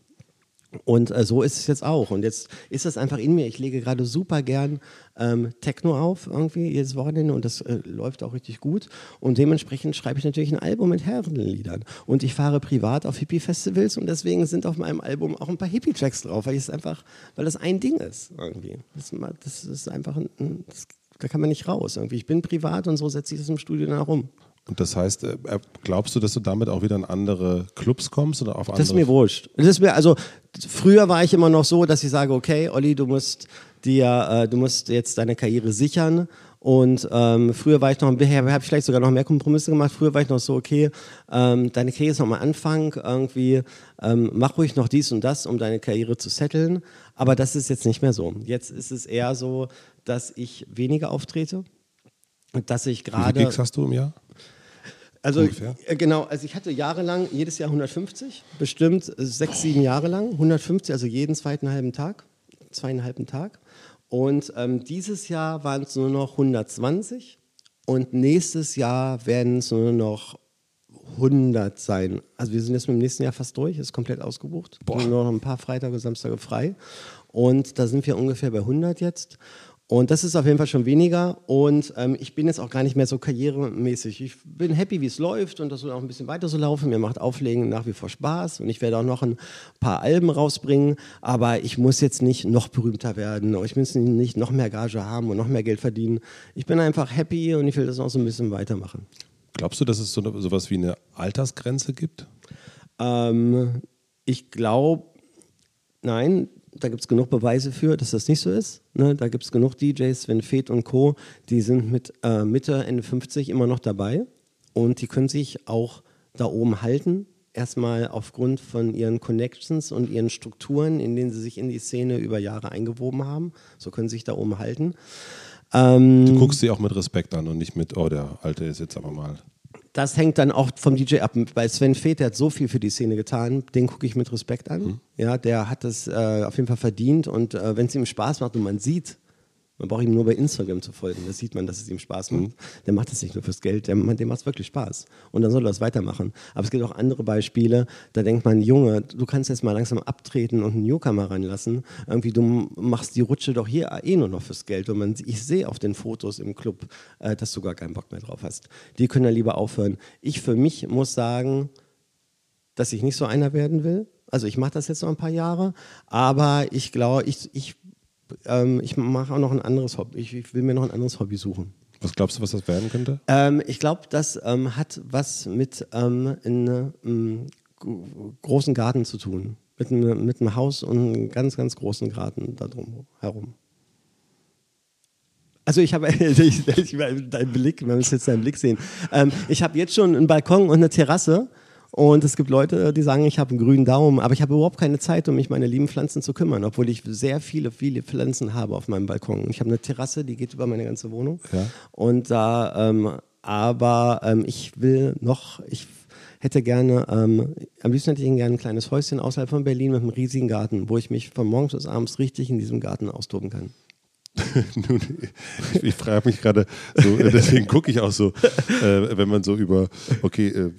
Und äh, so ist es jetzt auch. Und jetzt ist das einfach in mir. Ich lege gerade super gern ähm, Techno auf, irgendwie jedes Wochenende. Und das äh, läuft auch richtig gut. Und dementsprechend schreibe ich natürlich ein Album mit Herrenliedern. Und ich fahre privat auf Hippie-Festivals. Und deswegen sind auf meinem Album auch ein paar Hippie-Tracks drauf, weil es einfach, weil das ein Ding ist, irgendwie. Das, das ist einfach, ein, das, da kann man nicht raus. Irgendwie. Ich bin privat und so setze ich das im Studio dann herum. Und das heißt, äh, äh, glaubst du, dass du damit auch wieder in andere Clubs kommst oder auf andere? Das ist mir wurscht. Das ist mir, also früher war ich immer noch so, dass ich sage, okay, Olli, du musst dir, äh, du musst jetzt deine Karriere sichern. Und ähm, früher war ich noch, habe ich vielleicht sogar noch mehr Kompromisse gemacht. Früher war ich noch so, okay, ähm, deine Karriere ist noch mal Anfang, irgendwie ähm, mach ruhig noch dies und das, um deine Karriere zu setteln. Aber das ist jetzt nicht mehr so. Jetzt ist es eher so, dass ich weniger auftrete, dass ich gerade. Wie viele Gigs hast du im Jahr? Also Ungefähr. Äh, genau, also ich hatte jahrelang jedes Jahr 150, bestimmt sechs, sieben Jahre lang, 150, also jeden zweiten halben Tag, zweieinhalben Tag. Und ähm, dieses Jahr waren es nur noch 120 und nächstes Jahr werden es nur noch 100 sein. Also wir sind jetzt mit dem nächsten Jahr fast durch, ist komplett ausgebucht. Boah. Nur noch ein paar Freitage, Samstage frei. Und da sind wir ungefähr bei 100 jetzt. Und das ist auf jeden Fall schon weniger. Und ähm, ich bin jetzt auch gar nicht mehr so karrieremäßig. Ich bin happy, wie es läuft und das soll auch ein bisschen weiter so laufen. Mir macht Auflegen nach wie vor Spaß und ich werde auch noch ein paar Alben rausbringen. Aber ich muss jetzt nicht noch berühmter werden. Ich muss nicht noch mehr Gage haben und noch mehr Geld verdienen. Ich bin einfach happy und ich will das auch so ein bisschen weitermachen. Glaubst du, dass es so etwas wie eine Altersgrenze gibt? Ähm, ich glaube, nein, da gibt es genug Beweise für, dass das nicht so ist. Ne? Da gibt es genug DJs, Sven Feth und Co., die sind mit äh, Mitte, Ende 50 immer noch dabei und die können sich auch da oben halten. Erstmal aufgrund von ihren Connections und ihren Strukturen, in denen sie sich in die Szene über Jahre eingewoben haben. So können sie sich da oben halten. Ähm, du guckst sie auch mit Respekt an und nicht mit, oh, der Alte ist jetzt aber mal das hängt dann auch vom DJ ab. Bei Sven Feth, der hat so viel für die Szene getan, den gucke ich mit Respekt an. Mhm. Ja, der hat das äh, auf jeden Fall verdient und äh, wenn es ihm Spaß macht und man sieht, Man braucht ihm nur bei Instagram zu folgen. Da sieht man, dass es ihm Spaß macht. Mhm. Der macht es nicht nur fürs Geld, der, dem macht es wirklich Spaß. Und dann soll er das weitermachen. Aber es gibt auch andere Beispiele, da denkt man, Junge, du kannst jetzt mal langsam abtreten und einen Newcomer reinlassen. Irgendwie, du machst die Rutsche doch hier eh nur noch fürs Geld. Und man, ich sehe auf den Fotos im Club, äh, dass du gar keinen Bock mehr drauf hast. Die können ja lieber aufhören. Ich für mich muss sagen, dass ich nicht so einer werden will. Also ich mache das jetzt noch ein paar Jahre, aber ich glaube, ich, ich ähm, ich mache auch noch ein anderes Hobby. Ich, ich, will mir noch ein anderes Hobby suchen. Was glaubst du, was das werden könnte? Ähm, ich glaube, das ähm, hat was mit ähm, einem ähm, großen Garten zu tun. Mit, mit einem Haus und einem ganz, ganz großen Garten da drum herum. Also ich habe, ich, ich, dein Blick, man muss jetzt deinen Blick sehen. Ähm, ich habe jetzt schon einen Balkon und eine Terrasse und es gibt Leute, die sagen, ich habe einen grünen Daumen, aber ich habe überhaupt keine Zeit, um mich meine lieben Pflanzen zu kümmern, obwohl ich sehr viele, viele Pflanzen habe auf meinem Balkon. Ich habe eine Terrasse, die geht über meine ganze Wohnung. Ja. Und da, ähm, aber ähm, ich will noch, ich hätte gerne, ähm, am liebsten hätte ich gerne ein kleines Häuschen außerhalb von Berlin mit einem riesigen Garten, wo ich mich von morgens bis abends richtig in diesem Garten austoben kann. Nun, ich, ich frage mich gerade, so, deswegen gucke ich auch so, äh, wenn man so über, okay, äh,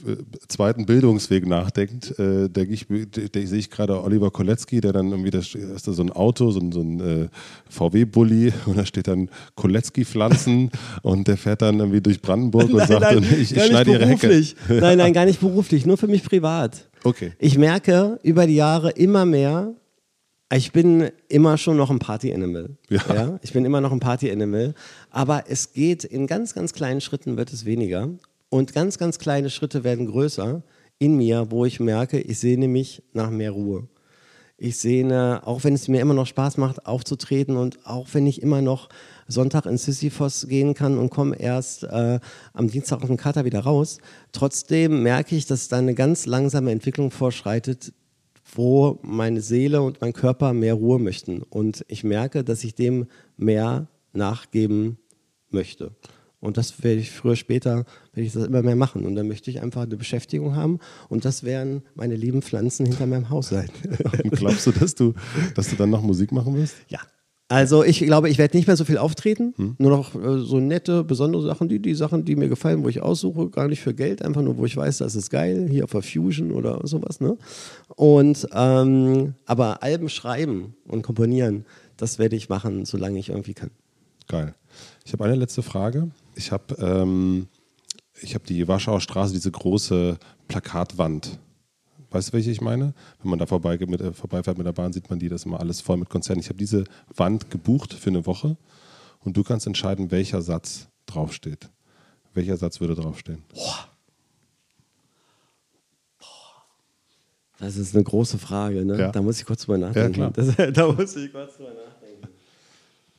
zweiten Bildungsweg nachdenkt, äh, denke ich, de, sehe ich gerade Oliver Kolecki, der dann irgendwie, da ist da so ein Auto, so ein, so ein äh, VW-Bully und da steht dann Kolecki-Pflanzen und der fährt dann irgendwie durch Brandenburg nein, und sagt, nein, ich, ich schneide ihre Hecke. Nein, nein, gar nicht beruflich, nur für mich privat. Okay. Ich merke über die Jahre immer mehr, ich bin immer schon noch ein Party-Animal. Ja. ja. Ich bin immer noch ein Party-Animal. Aber es geht in ganz, ganz kleinen Schritten wird es weniger. Und ganz, ganz kleine Schritte werden größer in mir, wo ich merke, ich sehne mich nach mehr Ruhe. Ich sehne, auch wenn es mir immer noch Spaß macht, aufzutreten und auch wenn ich immer noch Sonntag in Sisyphos gehen kann und komme erst äh, am Dienstag auf dem Kater wieder raus, trotzdem merke ich, dass da eine ganz langsame Entwicklung vorschreitet, wo meine Seele und mein Körper mehr Ruhe möchten. Und ich merke, dass ich dem mehr nachgeben möchte. Und das werde ich früher, später, werde ich das immer mehr machen. Und dann möchte ich einfach eine Beschäftigung haben. Und das werden meine lieben Pflanzen hinter meinem Haus sein. Und glaubst du, dass du, dass du dann noch Musik machen wirst? Ja, also ich glaube, ich werde nicht mehr so viel auftreten, hm. nur noch äh, so nette, besondere Sachen, die, die Sachen, die mir gefallen, wo ich aussuche, gar nicht für Geld, einfach nur, wo ich weiß, das ist geil, hier auf der Fusion oder sowas. Ne? Und ähm, aber Alben schreiben und komponieren, das werde ich machen, solange ich irgendwie kann. Geil. Ich habe eine letzte Frage. Ich habe ähm, hab die Warschauer Straße, diese große Plakatwand Weißt du, welche ich meine? Wenn man da vorbei, mit, äh, vorbeifährt mit der Bahn, sieht man die, das ist immer alles voll mit Konzerten. Ich habe diese Wand gebucht für eine Woche und du kannst entscheiden, welcher Satz draufsteht. Welcher Satz würde draufstehen? Boah. Das ist eine große Frage, ne? Ja. Da muss ich kurz drüber nachdenken. Ja, das, da muss ich kurz drüber nachdenken.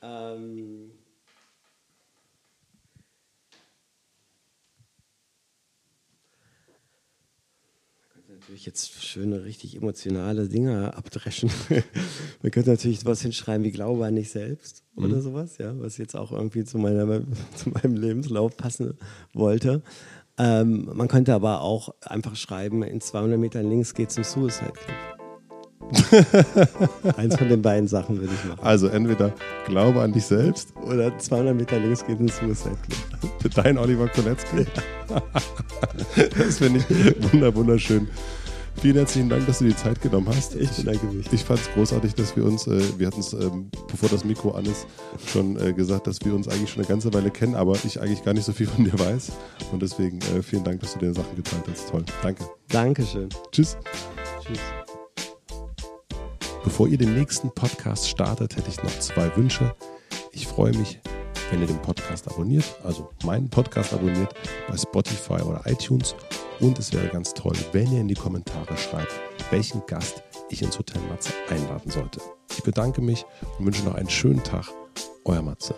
Ähm natürlich jetzt schöne, richtig emotionale Dinge abdreschen. Man könnte natürlich sowas hinschreiben wie Glaube an dich selbst mhm. oder sowas, ja, was jetzt auch irgendwie zu, meiner, zu meinem Lebenslauf passen wollte. Ähm, man könnte aber auch einfach schreiben, in 200 Metern links geht zum Suicide Club. Eins von den beiden Sachen würde ich machen. Also entweder Glaube an dich selbst oder 200 Meter links geht ins Suicide Club. Dein Oliver Koletzki. das finde ich wunderschön. Vielen herzlichen Dank, dass du die Zeit genommen hast. Ich bedanke mich. Ich fand es großartig, dass wir uns, äh, wir hatten es, ähm, bevor das Mikro an ist, schon äh, gesagt, dass wir uns eigentlich schon eine ganze Weile kennen, aber ich eigentlich gar nicht so viel von dir weiß. Und deswegen äh, vielen Dank, dass du dir Sachen geteilt hast. Toll. Danke. Dankeschön. Tschüss. Tschüss. Bevor ihr den nächsten Podcast startet, hätte ich noch zwei Wünsche. Ich freue mich, wenn ihr den Podcast abonniert, also meinen Podcast abonniert bei Spotify oder iTunes. Und es wäre ganz toll, wenn ihr in die Kommentare schreibt, welchen Gast ich ins Hotel Matze einladen sollte. Ich bedanke mich und wünsche noch einen schönen Tag. Euer Matze.